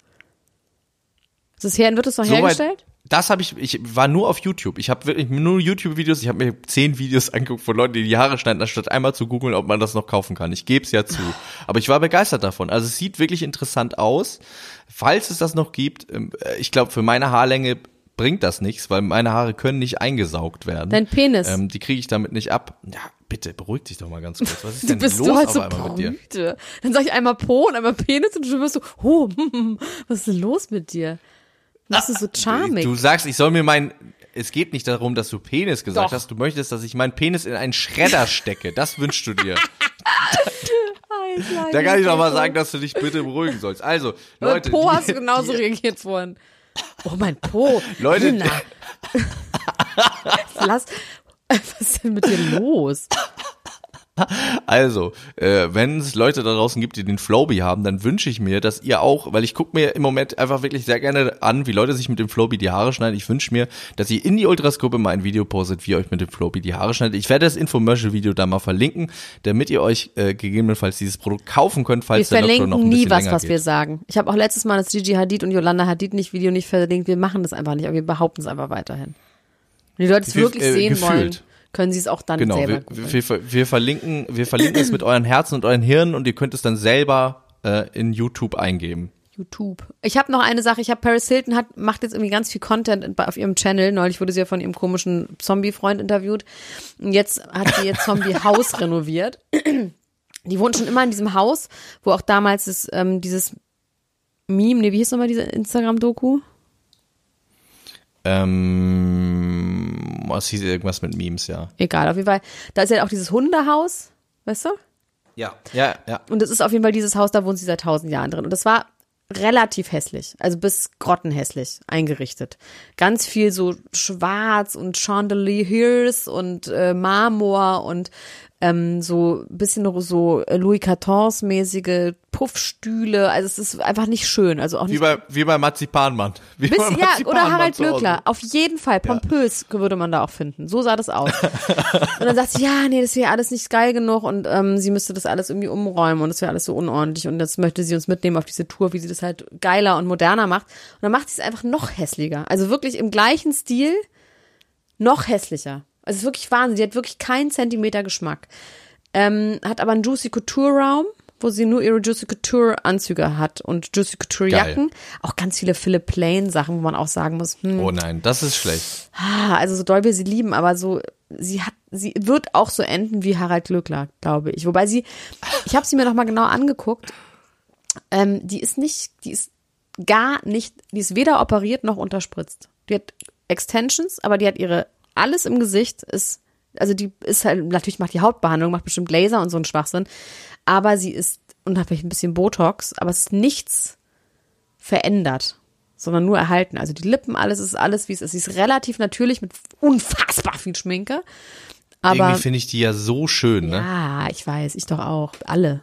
Ist es her, wird es noch Soweit- hergestellt? Das habe ich, ich war nur auf YouTube. Ich habe wirklich nur YouTube-Videos. Ich habe mir zehn Videos angeguckt von Leuten, die die Haare schneiden, anstatt einmal zu googeln, ob man das noch kaufen kann. Ich gebe es ja zu. Aber ich war begeistert davon. Also es sieht wirklich interessant aus. Falls es das noch gibt, ähm, äh, ich glaube, für meine Haarlänge bringt das nichts, weil meine Haare können nicht eingesaugt werden. Dein Penis. Ähm, die kriege ich damit nicht ab. Ja, bitte, beruhig dich doch mal ganz kurz. Was ist Du denn bist los du halt so einmal mit dir? müde. Dann sag ich einmal Po und einmal Penis und du wirst so, oh, was ist denn los mit dir? Was ist so charmig? Du sagst, ich soll mir mein. Es geht nicht darum, dass du Penis gesagt Doch. hast. Du möchtest, dass ich meinen Penis in einen Schredder stecke. Das wünschst du dir. Da kann ich doch mal sagen, dass du dich bitte beruhigen sollst. Also, Aber Leute. Po die- hast du genauso reagiert vorhin. Oh, mein Po. Leute. Lass, was ist denn mit dir los? Also, äh, wenn es Leute da draußen gibt, die den Flowbee haben, dann wünsche ich mir, dass ihr auch, weil ich gucke mir im Moment einfach wirklich sehr gerne an, wie Leute sich mit dem Flowbee die Haare schneiden. Ich wünsche mir, dass ihr in die Ultras-Gruppe mal ein Video postet, wie ihr euch mit dem Flowbee die Haare schneidet. Ich werde das Infomercial-Video da mal verlinken, damit ihr euch äh, gegebenenfalls dieses Produkt kaufen könnt, Wir falls der Lockdown noch verlinken ein nie was, was geht. wir sagen. Ich habe auch letztes Mal das Gigi Hadid und Yolanda Hadid nicht Video nicht verlinkt. Wir machen das einfach nicht, aber wir behaupten es einfach weiterhin. Wenn die Leute es Wir- wirklich äh, sehen gefühlt. wollen, können sie es auch dann Genau, selber wir, wir, wir, verlinken, wir verlinken es mit euren Herzen und euren Hirnen und ihr könnt es dann selber äh, in YouTube eingeben. YouTube. Ich habe noch eine Sache. Ich habe Paris Hilton hat macht jetzt irgendwie ganz viel Content auf ihrem Channel. Neulich wurde sie ja von ihrem komischen Zombie-Freund interviewt. Und jetzt hat sie ihr Zombie-Haus renoviert. Die wohnt schon immer in diesem Haus, wo auch damals das, ähm, dieses Meme, nee, wie hieß nochmal diese Instagram-Doku? Ähm, was hieß irgendwas mit Memes, ja. Egal, auf jeden Fall. Da ist ja auch dieses Hundehaus, weißt du? Ja, ja, ja. Und es ist auf jeden Fall dieses Haus, da wohnt sie seit tausend Jahren drin. Und das war relativ hässlich, also bis grottenhässlich eingerichtet. Ganz viel so schwarz und Chandeliers und äh, Marmor und ähm, so bisschen so Louis XIV mäßige Puffstühle. Also es ist einfach nicht schön. Also auch nicht wie bei wie bei Marzipanmann. Wie Bis, bei Marzipanmann ja, oder Harald Glöckler. Auf jeden Fall pompös ja. würde man da auch finden. So sah das aus. und dann sagt sie, ja, nee, das wäre alles nicht geil genug und ähm, sie müsste das alles irgendwie umräumen und das wäre alles so unordentlich und das möchte sie uns mitnehmen auf diese Tour, wie sie das halt geiler und moderner macht. Und dann macht sie es einfach noch hässlicher. Also wirklich im gleichen Stil noch hässlicher. Also es ist wirklich Wahnsinn. Sie hat wirklich keinen Zentimeter Geschmack. Ähm, hat aber einen Juicy Couture Raum, wo sie nur ihre Juicy Couture Anzüge hat und Juicy Couture Jacken. Auch ganz viele Philipp Plain Sachen, wo man auch sagen muss, hm, Oh nein, das ist schlecht. Ah, also so doll wir sie lieben, aber so, sie hat, sie wird auch so enden wie Harald Glöckler, glaube ich. Wobei sie, ich habe sie mir noch mal genau angeguckt. Ähm, die ist nicht, die ist gar nicht, die ist weder operiert noch unterspritzt. Die hat Extensions, aber die hat ihre alles im Gesicht ist, also die ist halt, natürlich macht die Hautbehandlung, macht bestimmt Laser und so einen Schwachsinn, aber sie ist, und hat vielleicht ein bisschen Botox, aber es ist nichts verändert, sondern nur erhalten. Also die Lippen, alles ist alles, wie es ist. Sie ist relativ natürlich mit unfassbar viel Schminke. Aber, Irgendwie finde ich die ja so schön, ne? Ja, ich weiß, ich doch auch. Alle.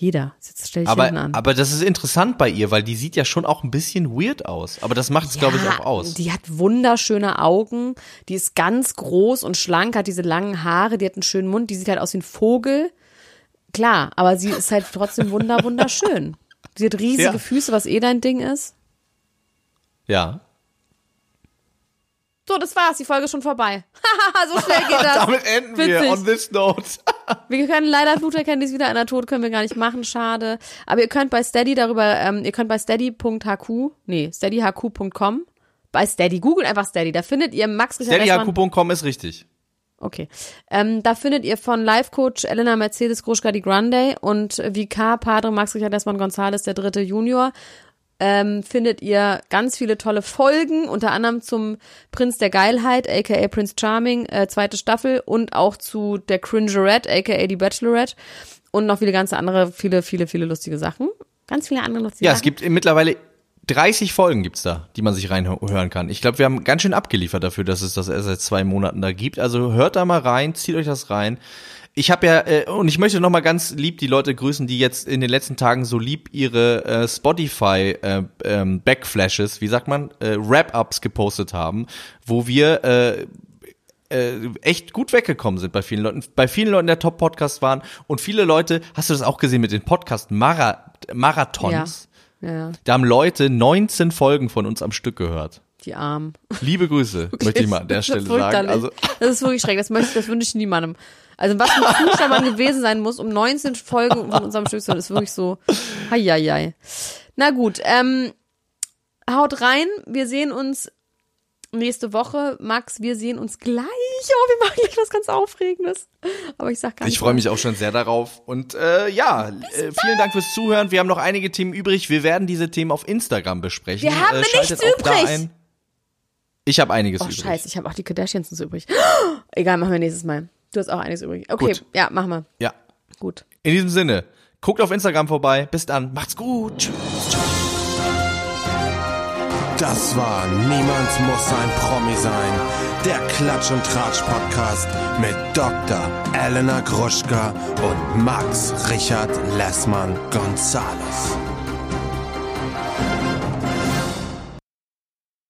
Jeder. Jetzt stell ich aber, an. aber das ist interessant bei ihr, weil die sieht ja schon auch ein bisschen weird aus. Aber das macht es, ja, glaube ich, auch aus. Die hat wunderschöne Augen. Die ist ganz groß und schlank, hat diese langen Haare, die hat einen schönen Mund, die sieht halt aus wie ein Vogel. Klar, aber sie ist halt trotzdem wunder, wunderschön. Sie hat riesige ja. Füße, was eh dein Ding ist. Ja. So, das war's. Die Folge ist schon vorbei. so schnell geht das. Damit enden Witzig. wir on this note. Wir können leider Bluterkenntnis wieder einer Tod können wir gar nicht machen, schade. Aber ihr könnt bei Steady darüber, ähm, ihr könnt bei steady.hq, nee, steadyhq.com, bei Steady, googelt einfach Steady, da findet ihr Max Steadyhq.com ist richtig. Okay. Ähm, da findet ihr von Life-Coach Elena Mercedes Gruschka die Grande und VK Padre Max Richard Desmond González, der dritte Junior ähm, findet ihr ganz viele tolle Folgen, unter anderem zum Prinz der Geilheit, aka Prince Charming, äh, zweite Staffel und auch zu der Cringerette, aka die Bachelorette und noch viele ganze andere, viele, viele, viele lustige Sachen. Ganz viele andere lustige ja, Sachen. Ja, es gibt mittlerweile 30 Folgen gibt's da, die man sich reinhören kann. Ich glaube, wir haben ganz schön abgeliefert dafür, dass es das erst seit zwei Monaten da gibt. Also hört da mal rein, zieht euch das rein. Ich habe ja, äh, und ich möchte noch mal ganz lieb die Leute grüßen, die jetzt in den letzten Tagen so lieb ihre äh, Spotify äh, ähm, Backflashes, wie sagt man, äh, Wrap-Ups gepostet haben, wo wir äh, äh, echt gut weggekommen sind bei vielen Leuten, bei vielen Leuten der Top-Podcast waren und viele Leute, hast du das auch gesehen mit den Podcast-Marathons? Ja. ja. Da haben Leute 19 Folgen von uns am Stück gehört. Die Armen. Liebe Grüße, okay. möchte ich mal an der Stelle sagen. Also, das ist wirklich schrecklich, das, möchte, das wünsche ich niemandem. Also was für ein Zustand man gewesen sein muss, um 19 Folgen von unserem Stück zu hören, ist wirklich so, heieiei. Na gut, ähm, haut rein. Wir sehen uns nächste Woche. Max, wir sehen uns gleich. Oh, wir machen gleich was ganz Aufregendes. Aber ich sag gar nicht. Ich freue mich auch schon sehr darauf. Und äh, ja, äh, vielen Dank fürs Zuhören. Wir haben noch einige Themen übrig. Wir werden diese Themen auf Instagram besprechen. Wir haben äh, nichts übrig. Ich habe einiges oh, übrig. Scheiße, ich habe auch die Kardashians so übrig. Egal, machen wir nächstes Mal. Du hast auch einiges übrig. Okay, gut. ja, machen wir. Ja. Gut. In diesem Sinne, guckt auf Instagram vorbei. Bis dann. Macht's gut. Tschüss. Das war Niemand muss ein Promi sein. Der Klatsch und Tratsch Podcast mit Dr. Elena Gruschka und Max Richard Lessmann Gonzales.